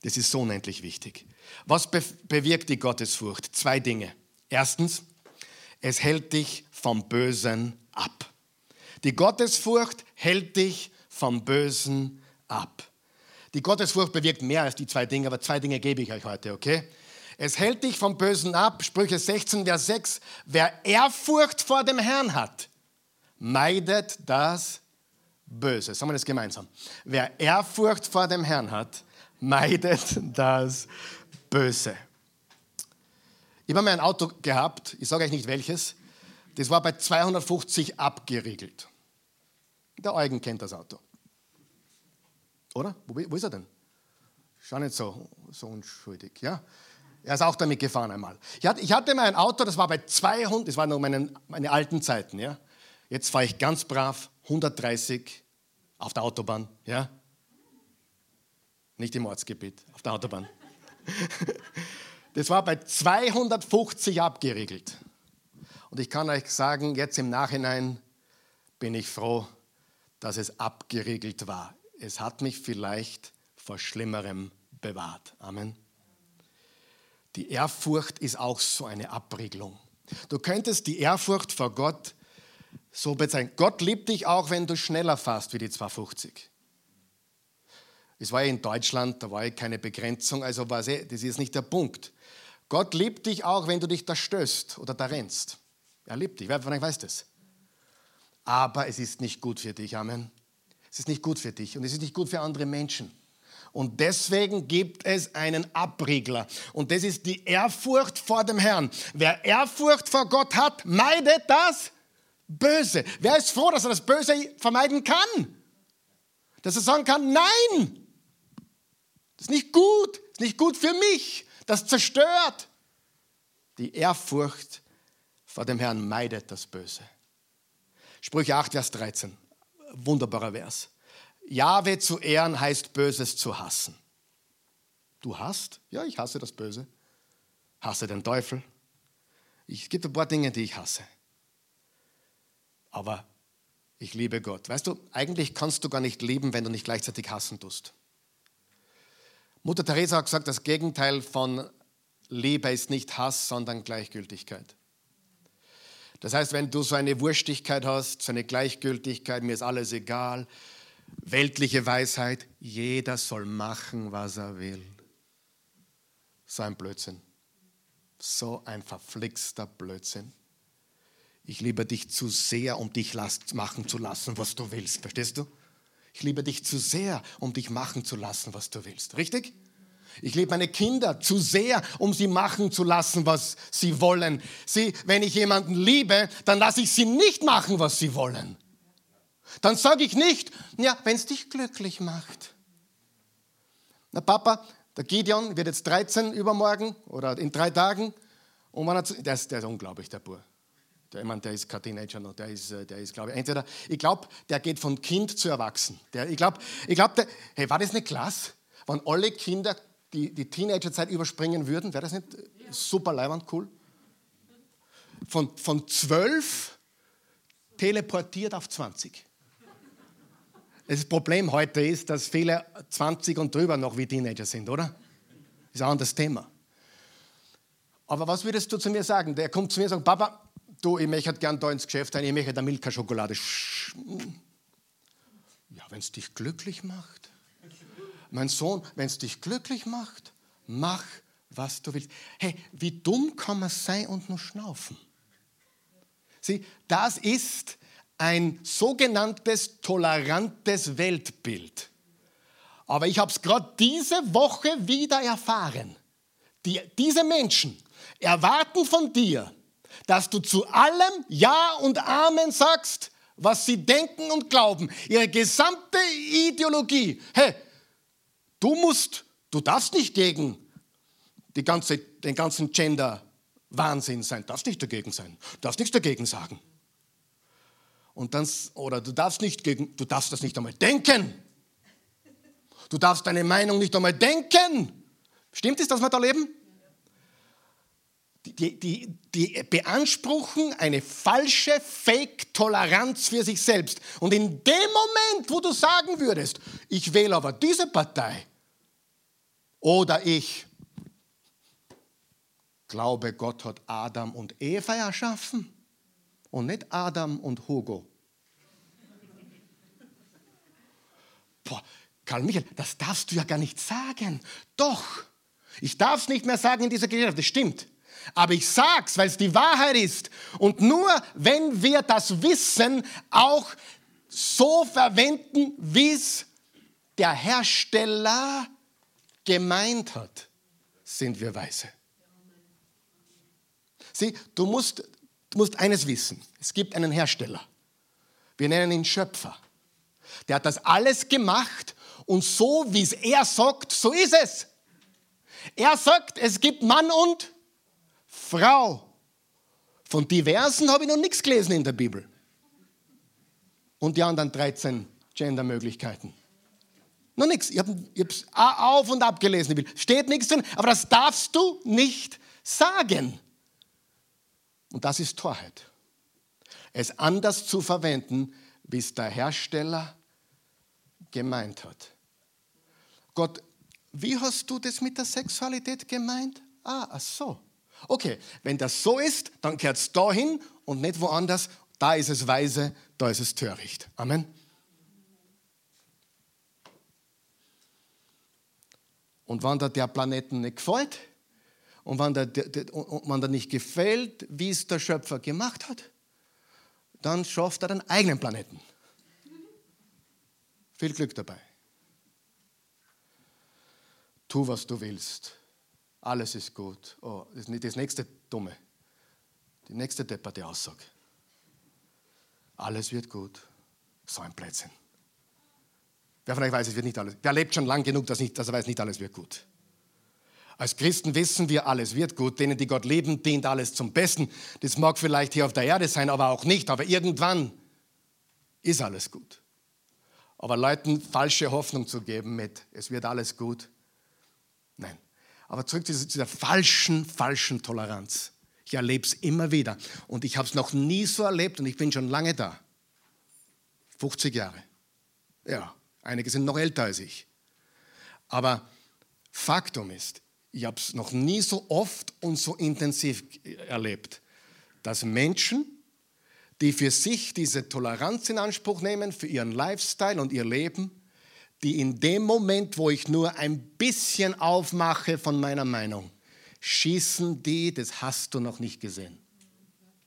Das ist so unendlich wichtig. Was be bewirkt die Gottesfurcht? Zwei Dinge. Erstens, es hält dich vom Bösen ab. Die Gottesfurcht hält dich vom Bösen ab. Die Gottesfurcht bewirkt mehr als die zwei Dinge, aber zwei Dinge gebe ich euch heute, okay? Es hält dich vom Bösen ab, Sprüche 16, Vers 6. Wer Ehrfurcht vor dem Herrn hat, meidet das Böse. Sagen wir das gemeinsam. Wer Ehrfurcht vor dem Herrn hat, meidet das Böse. Ich habe mal ein Auto gehabt, ich sage euch nicht welches, das war bei 250 abgeriegelt. Der Eugen kennt das Auto. Oder? Wo, wo ist er denn? Schau nicht so, so unschuldig. Ja? Er ist auch damit gefahren einmal. Ich hatte, mal ein Auto, das war bei 200, das waren noch meine, meine alten Zeiten. Ja? Jetzt fahre ich ganz brav 130 auf der Autobahn. Ja? Nicht im Ortsgebiet, auf der Autobahn. Das war bei 250 abgeriegelt. Und ich kann euch sagen, jetzt im Nachhinein bin ich froh, dass es abgeriegelt war. Es hat mich vielleicht vor Schlimmerem bewahrt. Amen. Die Ehrfurcht ist auch so eine Abriegelung. Du könntest die Ehrfurcht vor Gott so bezeichnen. Gott liebt dich auch, wenn du schneller fährst wie die 250. Es war ja in Deutschland, da war ja keine Begrenzung, also war das ist nicht der Punkt. Gott liebt dich auch, wenn du dich da stößt oder da rennst. Er liebt dich, wer von euch weiß das? Aber es ist nicht gut für dich, Amen. Es ist nicht gut für dich und es ist nicht gut für andere Menschen. Und deswegen gibt es einen Abriegler. Und das ist die Ehrfurcht vor dem Herrn. Wer Ehrfurcht vor Gott hat, meidet das Böse. Wer ist froh, dass er das Böse vermeiden kann? Dass er sagen kann, nein, das ist nicht gut, das ist nicht gut für mich, das zerstört. Die Ehrfurcht vor dem Herrn meidet das Böse. Sprüche 8, Vers 13, wunderbarer Vers. Jahwe zu ehren heißt Böses zu hassen. Du hast? Ja, ich hasse das Böse. Hasse den Teufel. Es gibt ein paar Dinge, die ich hasse. Aber ich liebe Gott. Weißt du, eigentlich kannst du gar nicht lieben, wenn du nicht gleichzeitig hassen tust. Mutter Teresa hat gesagt, das Gegenteil von Liebe ist nicht Hass, sondern Gleichgültigkeit. Das heißt, wenn du so eine Wurstigkeit hast, so eine Gleichgültigkeit, mir ist alles egal, weltliche Weisheit, jeder soll machen, was er will. So ein Blödsinn. So ein verflixter Blödsinn. Ich liebe dich zu sehr, um dich machen zu lassen, was du willst. Verstehst du? Ich liebe dich zu sehr, um dich machen zu lassen, was du willst. Richtig? Ich liebe meine Kinder zu sehr, um sie machen zu lassen, was sie wollen. Sie, wenn ich jemanden liebe, dann lasse ich sie nicht machen, was sie wollen. Dann sage ich nicht, ja, wenn es dich glücklich macht. Na Papa, der Gideon wird jetzt 13 übermorgen oder in drei Tagen. Und man hat, der, ist, der ist unglaublich, der Bur. Der, ich meine, der ist kein Teenager noch, der ist, äh, der ist glaube ich, entweder, ich glaube, der geht von Kind zu Erwachsen. Der, ich glaube, ich glaub, hey, war das eine Klasse? Wenn alle Kinder die, die Teenagerzeit überspringen würden, wäre das nicht super leibend cool? Von, von 12 teleportiert auf 20. Das Problem heute ist, dass viele 20 und drüber noch wie Teenager sind, oder? Das ist ein anderes Thema. Aber was würdest du zu mir sagen? Der kommt zu mir und sagt, Papa, du, ich möchte gern da ins Geschäft rein, ich möchte eine Milka-Schokolade. Ja, wenn es dich glücklich macht. Mein Sohn, wenn es dich glücklich macht, mach, was du willst. Hey, wie dumm kann man sein und nur schnaufen? Sieh, das ist ein sogenanntes tolerantes Weltbild. Aber ich habe es gerade diese Woche wieder erfahren. Die, diese Menschen erwarten von dir, dass du zu allem Ja und Amen sagst, was sie denken und glauben. Ihre gesamte Ideologie. Hey, du musst, du darfst nicht gegen die ganze, den ganzen Gender-Wahnsinn sein. Darfst nicht dagegen sein. Darfst nichts dagegen sagen. Und dann, oder du darfst nicht gegen, du darfst das nicht einmal denken. Du darfst deine Meinung nicht einmal denken. Stimmt es, dass wir da leben? Die, die, die beanspruchen eine falsche Fake-Toleranz für sich selbst. Und in dem Moment, wo du sagen würdest, ich wähle aber diese Partei oder ich glaube, Gott hat Adam und Eva erschaffen und nicht Adam und Hugo. Boah, Karl Michael, das darfst du ja gar nicht sagen. Doch, ich darf es nicht mehr sagen in dieser Gesellschaft, das stimmt. Aber ich sag's, weil es die Wahrheit ist. Und nur wenn wir das Wissen auch so verwenden, wie es der Hersteller gemeint hat, sind wir weise. Sieh, du musst, du musst eines wissen. Es gibt einen Hersteller. Wir nennen ihn Schöpfer. Der hat das alles gemacht und so, wie es er sagt, so ist es. Er sagt, es gibt Mann und Frau. Von diversen habe ich noch nichts gelesen in der Bibel. Und die anderen 13 Gendermöglichkeiten. Noch nichts. Ich habe es auf und ab gelesen. Steht nichts drin, aber das darfst du nicht sagen. Und das ist Torheit. Es anders zu verwenden, wie es der Hersteller gemeint hat. Gott, wie hast du das mit der Sexualität gemeint? Ah, ach so. Okay, wenn das so ist, dann kehrt es dahin und nicht woanders. Da ist es weise, da ist es töricht. Amen. Und wenn dir der Planeten nicht gefällt und wenn dir, wenn dir nicht gefällt, wie es der Schöpfer gemacht hat, dann schafft er einen eigenen Planeten. Viel Glück dabei. Tu, was du willst. Alles ist gut. Oh, das das nächste Dumme. Die nächste depperte Aussage. Alles wird gut. So ein Blödsinn. Wer von euch weiß, es wird nicht alles. Wer lebt schon lang genug, dass, nicht, dass er weiß, nicht alles wird gut. Als Christen wissen wir, alles wird gut. Denen, die Gott leben, dient alles zum Besten. Das mag vielleicht hier auf der Erde sein, aber auch nicht. Aber irgendwann ist alles gut. Aber Leuten falsche Hoffnung zu geben mit, es wird alles gut, Nein. Aber zurück zu dieser falschen, falschen Toleranz. Ich erlebe es immer wieder. Und ich habe es noch nie so erlebt und ich bin schon lange da. 50 Jahre. Ja, einige sind noch älter als ich. Aber Faktum ist, ich habe es noch nie so oft und so intensiv erlebt, dass Menschen, die für sich diese Toleranz in Anspruch nehmen, für ihren Lifestyle und ihr Leben, die in dem Moment, wo ich nur ein bisschen aufmache von meiner Meinung, schießen die, das hast du noch nicht gesehen.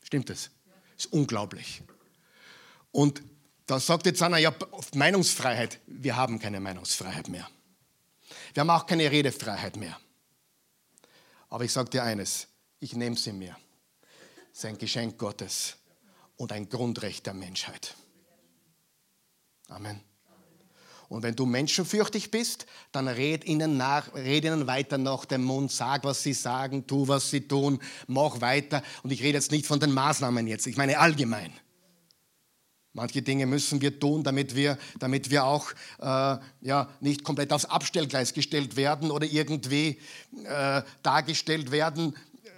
Stimmt das? Das ist unglaublich. Und da sagt jetzt einer, ja, Meinungsfreiheit. Wir haben keine Meinungsfreiheit mehr. Wir haben auch keine Redefreiheit mehr. Aber ich sage dir eines, ich nehme sie mir. Es ist ein Geschenk Gottes und ein Grundrecht der Menschheit. Amen. Und wenn du menschenfürchtig bist, dann red ihnen, nach, red ihnen weiter nach dem Mund, sag, was sie sagen, tu, was sie tun, mach weiter. Und ich rede jetzt nicht von den Maßnahmen jetzt, ich meine allgemein. Manche Dinge müssen wir tun, damit wir, damit wir auch äh, ja, nicht komplett aufs Abstellgleis gestellt werden oder irgendwie äh, dargestellt werden äh,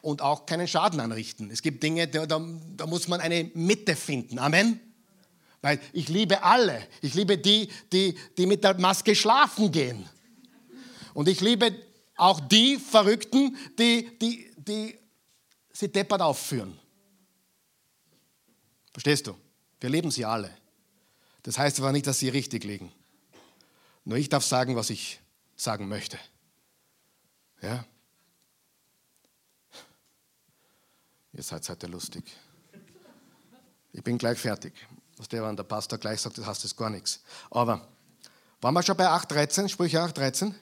und auch keinen Schaden anrichten. Es gibt Dinge, da, da, muss man eine Mitte finden. Amen. Weil ich liebe alle. Ich liebe die, die, die mit der Maske schlafen gehen. Und ich liebe Auch die Verrückten, die, die, die sie deppert aufführen. Verstehst du? Wir leben sie alle. Das heißt aber nicht, dass sie richtig liegen. Nur ich darf sagen, was ich sagen möchte. Ja? Ihr seid heute lustig. Ich bin gleich fertig. Was der, wenn der Pastor gleich sagt, das heißt das gar nichts. Aber waren wir schon bei 8,13, Sprüche 8,13?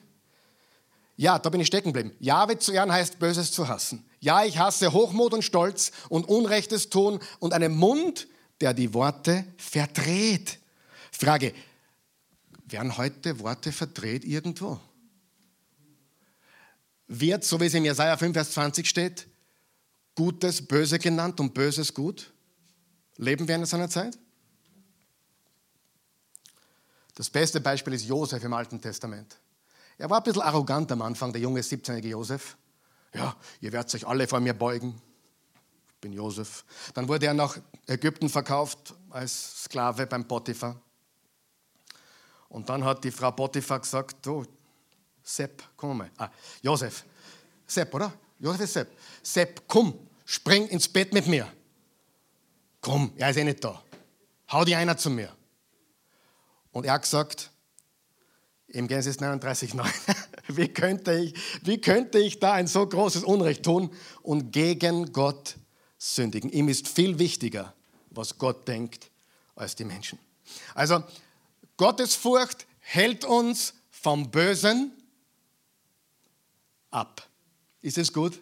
Ja, da bin ich stecken geblieben. Jahwe zu ehren heißt Böses zu hassen. Ja, ich hasse Hochmut und Stolz und Unrechtes tun und einen Mund, der die Worte verdreht. Frage, werden heute Worte verdreht irgendwo? Wird, so wie es in Jesaja 5, Vers 20 steht, Gutes böse genannt und Böses gut? Leben wir in so einer Zeit? Das beste Beispiel ist Josef im Alten Testament. Er war ein bisschen arrogant am Anfang, der junge 17-jährige Josef. Ja, ihr werdet euch alle vor mir beugen. Bin Josef. Dann wurde er nach Ägypten verkauft als Sklave beim Potiphar. Und dann hat die Frau Potiphar gesagt, du, Sepp, komm mal. Ah, Josef. Sepp, oder? Josef ist Sepp. Sepp, komm, spring ins Bett mit mir. Komm, er ist eh nicht da. Hau dir einer zu mir. Und er hat gesagt, im Genesis 39,9, wie, könnte ich, wie könnte ich da ein so großes Unrecht tun und gegen Gott sündigen? Ihm ist viel wichtiger, was Gott denkt, als die Menschen. Also, Gottesfurcht hält uns vom Bösen ab. Ist es gut?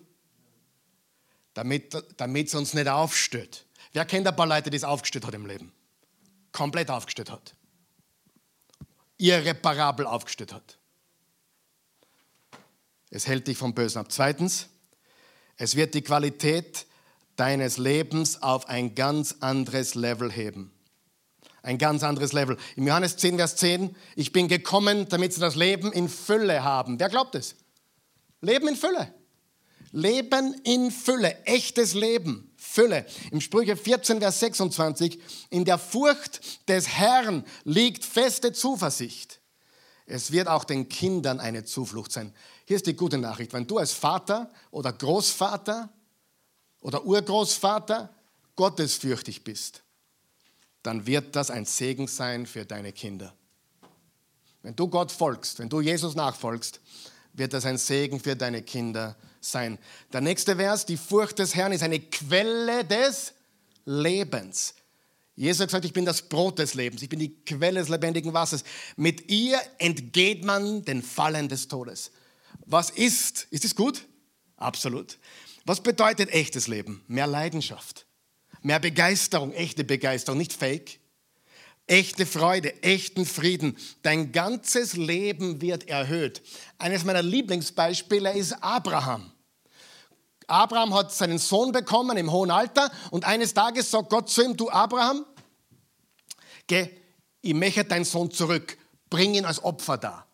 Damit es uns nicht aufstößt. Wer kennt ein paar Leute, die es aufgestellt hat im Leben? Komplett aufgestellt hat. Irreparabel aufgestellt hat. Es hält dich vom Bösen ab. Zweitens, es wird die Qualität deines Lebens auf ein ganz anderes Level heben. Ein ganz anderes Level. Im Johannes 10, Vers 10, ich bin gekommen, damit sie das Leben in Fülle haben. Wer glaubt es? Leben in Fülle. Leben in Fülle, echtes Leben. Fülle. Im Sprüche 14, Vers 26, in der Furcht des Herrn liegt feste Zuversicht. Es wird auch den Kindern eine Zuflucht sein. Hier ist die gute Nachricht. Wenn du als Vater oder Großvater oder Urgroßvater gottesfürchtig bist, dann wird das ein Segen sein für deine Kinder. Wenn du Gott folgst, wenn du Jesus nachfolgst, wird das ein Segen für deine Kinder sein. Der nächste Vers, die Furcht des Herrn ist eine Quelle des Lebens. Jesus hat gesagt, ich bin das Brot des Lebens, ich bin die Quelle des lebendigen Wassers. Mit ihr entgeht man den Fallen des Todes. Was ist? Ist es gut? Absolut. Was bedeutet echtes Leben? Mehr Leidenschaft, mehr Begeisterung, echte Begeisterung, nicht fake echte Freude, echten Frieden. Dein ganzes Leben wird erhöht. Eines meiner Lieblingsbeispiele ist Abraham. Abraham hat seinen Sohn bekommen im hohen Alter und eines Tages sagt Gott zu ihm, du Abraham, geh, ich möchte deinen Sohn zurück, bring ihn als Opfer da.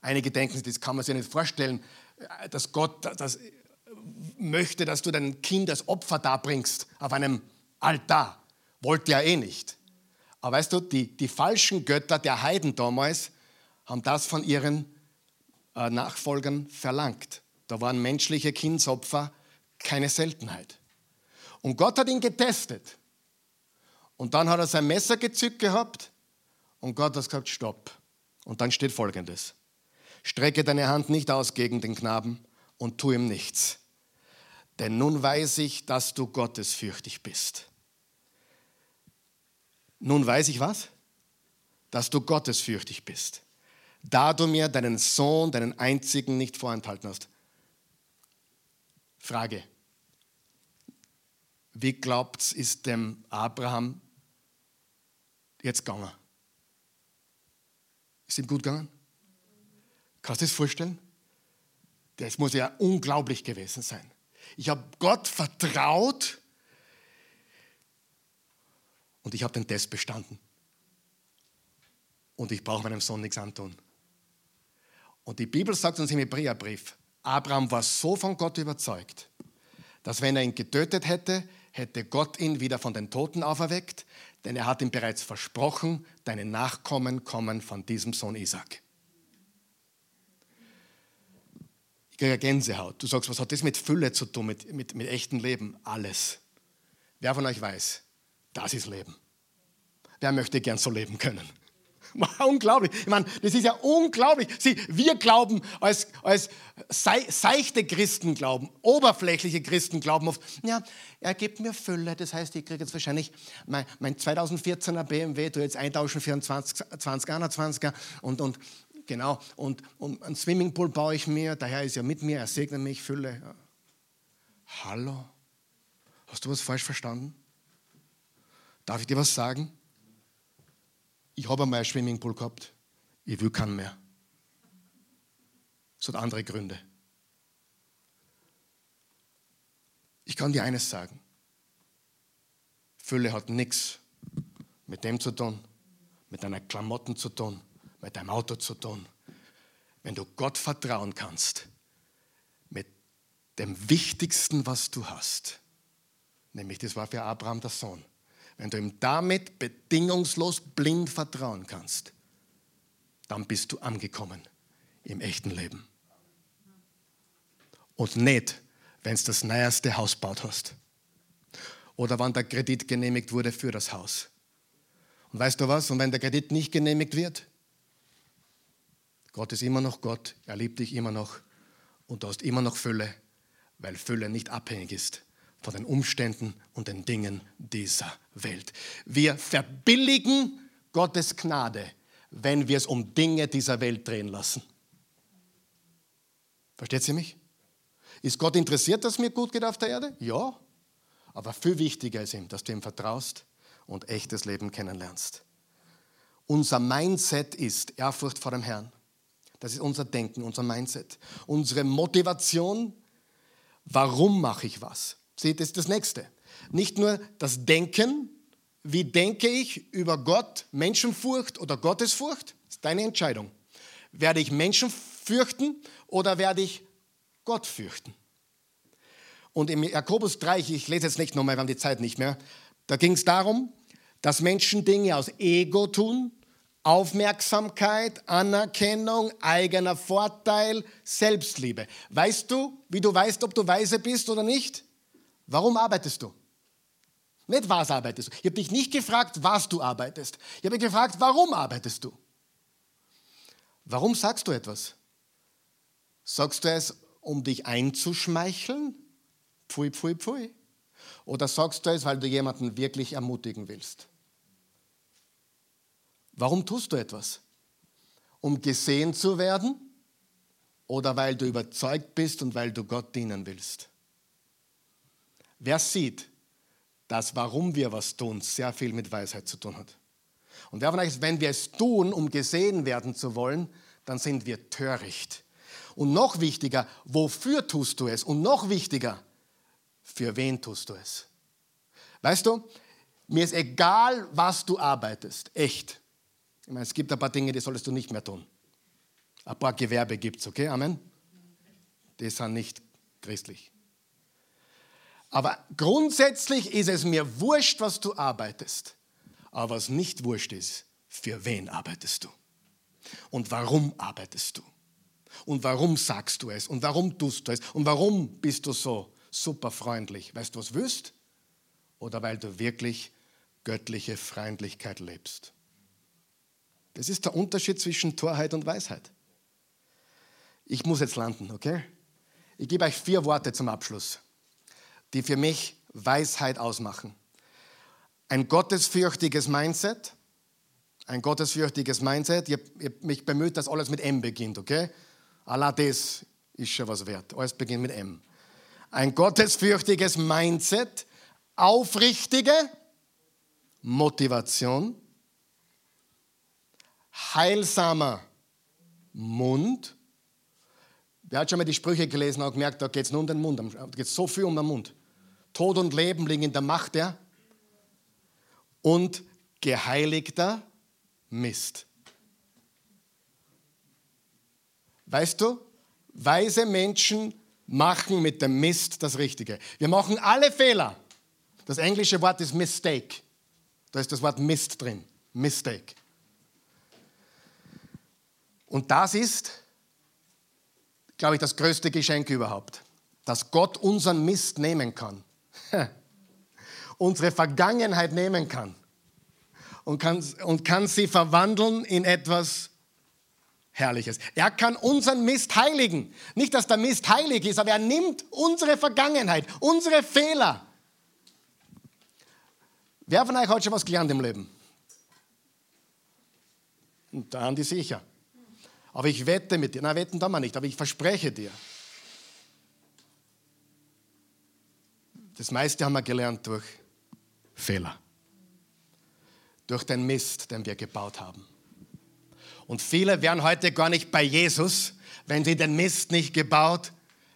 Einige denken, das kann man sich nicht vorstellen, dass Gott das möchte, dass du dein Kind als Opfer darbringst auf einem Altar. Wollte er eh nicht. Aber weißt du, die, die falschen Götter der Heiden damals haben das von ihren äh, Nachfolgern verlangt. Da waren menschliche Kindsopfer keine Seltenheit. Und Gott hat ihn getestet. Und dann hat er sein Messer gezückt gehabt und Gott hat gesagt, stopp. Und dann steht folgendes. Strecke deine Hand nicht aus gegen den Knaben und tu ihm nichts. Denn nun weiß ich, dass du gottesfürchtig bist. Nun weiß ich was? Dass du gottesfürchtig bist, da du mir deinen Sohn, deinen einzigen nicht vorenthalten hast. Frage. Wie glaubt's, ist dem Abraham jetzt gegangen? Ist ihm gut gegangen? Kannst du das vorstellen? Das muss ja unglaublich gewesen sein. Ich habe Gott vertraut und ich habe den Test bestanden. Und ich brauche meinem Sohn nichts antun. Und die Bibel sagt uns im Hebräerbrief, Abraham war so von Gott überzeugt, dass wenn er ihn getötet hätte, hätte Gott ihn wieder von den Toten auferweckt, denn er hat ihm bereits versprochen, deine Nachkommen kommen von diesem Sohn Isaac. kriege Gänsehaut. Du sagst, was hat das mit Fülle zu tun, mit, mit, mit echtem Leben? Alles. Wer von euch weiß, das ist Leben. Wer möchte gern so leben können? Unglaublich. Ich meine, das ist ja unglaublich. Sie, wir glauben, als, als seichte Christen glauben, oberflächliche Christen glauben oft, ja, er gibt mir Fülle. Das heißt, ich kriege jetzt wahrscheinlich mein, mein 2014er BMW, du jetzt eintauschen für einen 20, 2021er und, und genau, und, und einen Swimmingpool baue ich mir, daher ist er mit mir, er segnet mich, Fülle. Hallo? Hast du was falsch verstanden? Darf ich dir was sagen? Ich habe einmal einen Swimmingpool gehabt. Ich will keinen mehr. Es hat andere Gründe. Ich kann dir eines sagen. Fülle hat nichts mit dem zu tun, mit deinen Klamotten zu tun, mit deinem Auto zu tun. Wenn du Gott vertrauen kannst, mit dem Wichtigsten, was du hast, nämlich das war für Abraham der Sohn, wenn du ihm damit bedingungslos blind vertrauen kannst, dann bist du angekommen im echten Leben. Und nicht, wenn du das neueste Haus baut hast. Oder wann der Kredit genehmigt wurde für das Haus. Und weißt du was? Und wenn der Kredit nicht genehmigt wird, Gott ist immer noch Gott, er liebt dich immer noch und du hast immer noch Fülle, weil Fülle nicht abhängig ist von den Umständen und den Dingen dieser Welt. Wir verbilligen Gottes Gnade, wenn wir es um Dinge dieser Welt drehen lassen. Versteht ihr mich? Ist Gott interessiert, dass mir gut geht auf der Erde? Ja. Aber viel wichtiger ist ihm, dass du ihm vertraust und echtes Leben kennenlernst. Unser Mindset ist Ehrfurcht vor dem Herrn. Das ist unser Denken, unser Mindset. Unsere Motivation, warum mache ich was? Seht, das ist das Nächste. Nicht nur das Denken, wie denke ich über Gott, Menschenfurcht oder Gottesfurcht, ist deine Entscheidung. Werde ich Menschen fürchten oder werde ich Gott fürchten? Und im Jakobus 3, ich lese jetzt nicht nochmal, wir haben die Zeit nicht mehr, da ging es darum, dass Menschen Dinge aus Ego tun, Aufmerksamkeit, Anerkennung, eigener Vorteil, Selbstliebe. Weißt du, wie du weißt, ob du weise bist oder nicht? Warum arbeitest du? Nicht was arbeitest du. Ich habe dich nicht gefragt, was du arbeitest. Ich habe gefragt, warum arbeitest du? Warum sagst du etwas? Sagst du es, um dich einzuschmeicheln? Pfui, pfui, pfui. Oder sagst du es, weil du jemanden wirklich ermutigen willst? Warum tust du etwas? Um gesehen zu werden oder weil du überzeugt bist und weil du Gott dienen willst? Wer sieht, dass warum wir was tun, sehr viel mit Weisheit zu tun hat. Und wer von euch, wenn wir es tun, um gesehen werden zu wollen, dann sind wir töricht. Und noch wichtiger, wofür tust du es? Und noch wichtiger, für wen tust du es? Weißt du, mir ist egal, was du arbeitest, echt. Ich meine, es gibt ein paar Dinge, die solltest du nicht mehr tun. Ein paar Gewerbe gibt es, okay? Amen? Die sind nicht christlich. Aber grundsätzlich ist es mir wurscht, was du arbeitest. Aber was nicht wurscht ist, für wen arbeitest du? Und warum arbeitest du? Und warum sagst du es? Und warum tust du es? Und warum bist du so super freundlich? Weißt du, was willst? Oder weil du wirklich göttliche Freundlichkeit lebst? Das ist der Unterschied zwischen Torheit und Weisheit. Ich muss jetzt landen, okay? Ich gebe euch vier Worte zum Abschluss die für mich Weisheit ausmachen. Ein gottesfürchtiges Mindset, ein gottesfürchtiges Mindset. Ich habe mich bemüht, dass alles mit M beginnt, okay? Allah, das ist schon was wert. Alles beginnt mit M. Ein gottesfürchtiges Mindset, aufrichtige Motivation, heilsamer Mund. Wer hat schon mal die Sprüche gelesen und gemerkt, da geht es nur um den Mund, da geht es so viel um den Mund. Tod und Leben liegen in der Macht der und geheiligter Mist. Weißt du, weise Menschen machen mit dem Mist das Richtige. Wir machen alle Fehler. Das englische Wort ist Mistake. Da ist das Wort Mist drin. Mistake. Und das ist glaube ich, das größte Geschenk überhaupt, dass Gott unseren Mist nehmen kann, unsere Vergangenheit nehmen kann und kann, und kann sie verwandeln in etwas Herrliches. Er kann unseren Mist heiligen. Nicht, dass der Mist heilig ist, aber er nimmt unsere Vergangenheit, unsere Fehler. Wer von euch hat schon was gelernt im Leben? Und der Andi sicher. Aber ich wette mit dir, na wetten da mal nicht, aber ich verspreche dir. Das meiste haben wir gelernt durch Fehler. Durch den Mist, den wir gebaut haben. Und viele wären heute gar nicht bei Jesus, wenn sie den Mist nicht gebaut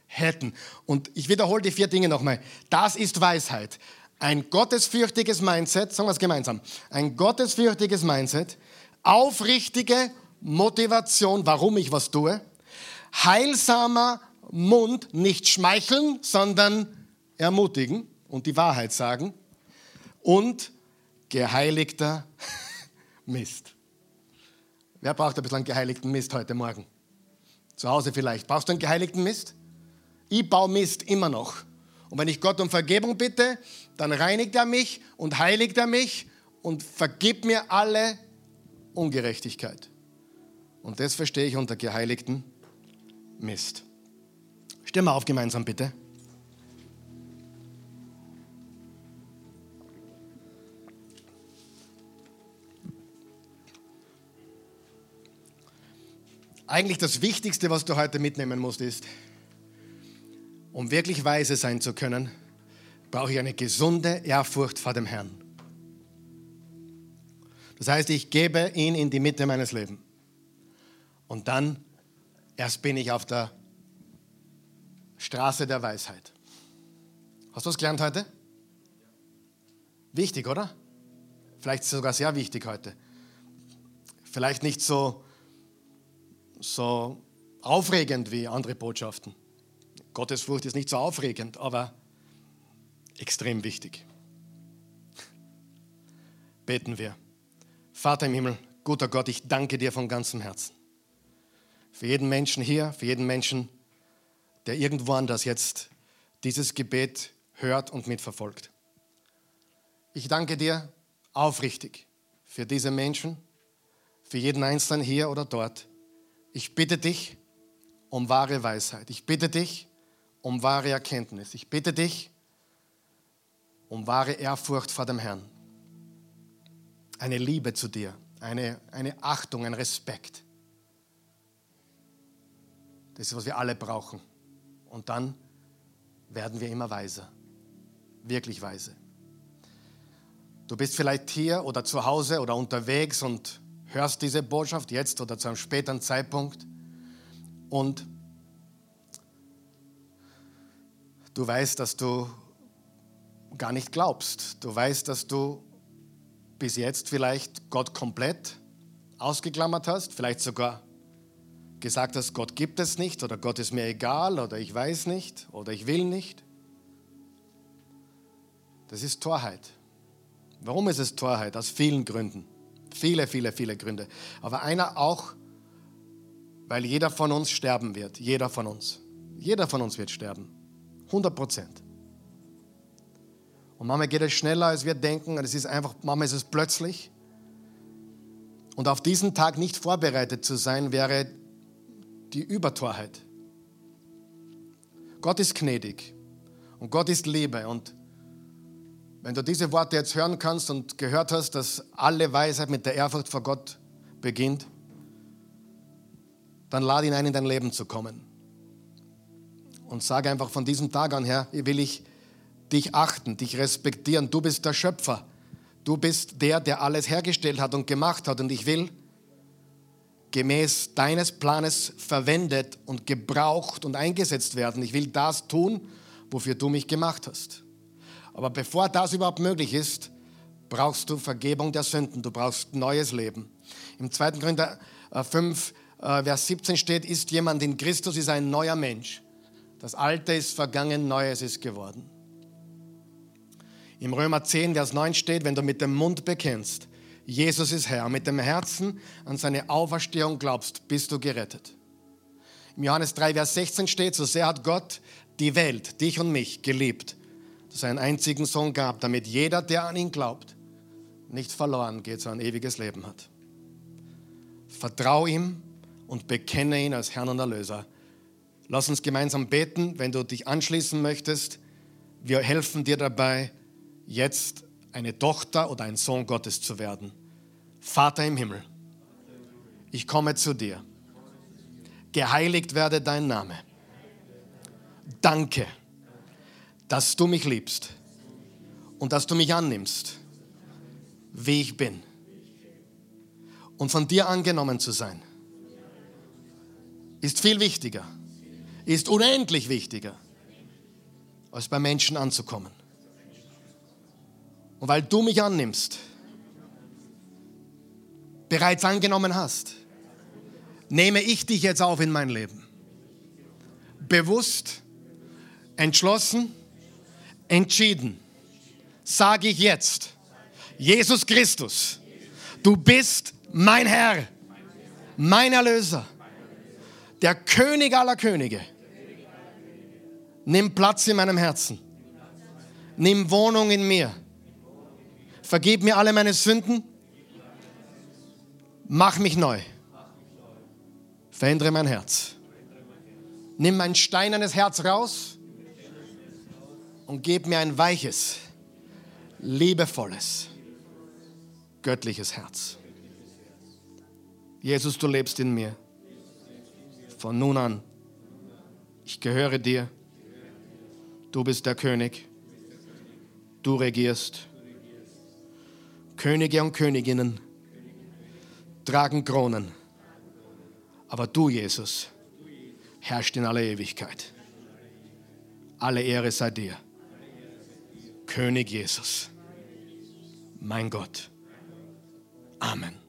hätten. Und ich wiederhole die vier Dinge nochmal. Das ist Weisheit. Ein gottesfürchtiges Mindset, sagen wir es gemeinsam, ein gottesfürchtiges Mindset, aufrichtige Motivation, warum ich was tue, heilsamer Mund, nicht schmeicheln, sondern ermutigen und die Wahrheit sagen und geheiligter Mist. Wer braucht ein bisschen geheiligten Mist heute Morgen? Zu Hause vielleicht. Brauchst du einen geheiligten Mist? Ich baue Mist immer noch. Und wenn ich Gott um Vergebung bitte, dann reinigt er mich und heiligt er mich und vergibt mir alle Ungerechtigkeit. Und das verstehe ich unter geheiligten Mist. Wir auf gemeinsam bitte. Eigentlich das Wichtigste, was du heute mitnehmen musst, ist, um wirklich weise sein zu können, brauche ich eine gesunde Ehrfurcht vor dem Herrn. Das heißt, ich gebe ihn in die Mitte meines Lebens. Und dann erst bin ich auf der Straße der Weisheit. Hast du was gelernt heute? Wichtig, oder? Vielleicht sogar sehr wichtig heute. Vielleicht nicht so, so aufregend wie andere Botschaften. Gottesfurcht ist nicht so aufregend, aber extrem wichtig. Beten wir. Vater im Himmel, guter Gott, ich danke dir von ganzem Herzen. Für jeden Menschen hier, für jeden Menschen, der irgendwo anders jetzt dieses Gebet hört und mitverfolgt. Ich danke dir aufrichtig für diese Menschen, für jeden Einzelnen hier oder dort. Ich bitte dich um wahre Weisheit. Ich bitte dich um wahre Erkenntnis. Ich bitte dich um wahre Ehrfurcht vor dem Herrn. Eine Liebe zu dir, eine, eine Achtung, ein Respekt. Das ist, was wir alle brauchen. Und dann werden wir immer weiser, wirklich weise. Du bist vielleicht hier oder zu Hause oder unterwegs und hörst diese Botschaft jetzt oder zu einem späteren Zeitpunkt und Du weißt, dass du gar nicht glaubst. Du weißt, dass du bis jetzt vielleicht Gott komplett ausgeklammert hast, vielleicht sogar gesagt hast, Gott gibt es nicht oder Gott ist mir egal oder ich weiß nicht oder ich will nicht. Das ist Torheit. Warum ist es Torheit? Aus vielen Gründen. Viele, viele, viele Gründe. Aber einer auch, weil jeder von uns sterben wird. Jeder von uns. Jeder von uns wird sterben. 100 Prozent. Und manchmal geht es schneller, als wir denken. Und es ist einfach, manchmal ist es plötzlich. Und auf diesen Tag nicht vorbereitet zu sein, wäre die Übertorheit. Gott ist gnädig und Gott ist Liebe. Und wenn du diese Worte jetzt hören kannst und gehört hast, dass alle Weisheit mit der Ehrfurcht vor Gott beginnt, dann lade ihn ein, in dein Leben zu kommen und sage einfach von diesem Tag an her, will ich dich achten, dich respektieren. Du bist der Schöpfer. Du bist der, der alles hergestellt hat und gemacht hat. Und ich will gemäß deines Planes verwendet und gebraucht und eingesetzt werden. Ich will das tun, wofür du mich gemacht hast. Aber bevor das überhaupt möglich ist, brauchst du Vergebung der Sünden. Du brauchst neues Leben. Im 2. Korinther 5, äh, äh, Vers 17 steht, ist jemand in Christus, ist ein neuer Mensch. Das Alte ist vergangen, Neues ist geworden. Im Römer 10, Vers 9 steht, wenn du mit dem Mund bekennst, Jesus ist Herr, mit dem Herzen an seine Auferstehung glaubst, bist du gerettet. Im Johannes 3, Vers 16 steht, so sehr hat Gott die Welt, dich und mich, geliebt, dass er einen einzigen Sohn gab, damit jeder, der an ihn glaubt, nicht verloren geht, sondern ewiges Leben hat. Vertrau ihm und bekenne ihn als Herrn und Erlöser. Lass uns gemeinsam beten, wenn du dich anschließen möchtest. Wir helfen dir dabei, jetzt eine Tochter oder ein Sohn Gottes zu werden. Vater im Himmel, ich komme zu dir. Geheiligt werde dein Name. Danke, dass du mich liebst und dass du mich annimmst, wie ich bin. Und von dir angenommen zu sein, ist viel wichtiger, ist unendlich wichtiger, als bei Menschen anzukommen. Und weil du mich annimmst, bereits angenommen hast, nehme ich dich jetzt auf in mein Leben. Bewusst, entschlossen, entschieden, sage ich jetzt, Jesus Christus, du bist mein Herr, mein Erlöser, der König aller Könige. Nimm Platz in meinem Herzen. Nimm Wohnung in mir. Vergib mir alle meine Sünden. Mach mich neu. Verändere mein Herz. Nimm mein steinernes Herz raus und gib mir ein weiches, liebevolles, göttliches Herz. Jesus, du lebst in mir. Von nun an, ich gehöre dir. Du bist der König. Du regierst. Könige und Königinnen tragen Kronen. Aber du, Jesus, herrscht in aller Ewigkeit. Alle Ehre sei dir. König Jesus, mein Gott. Amen.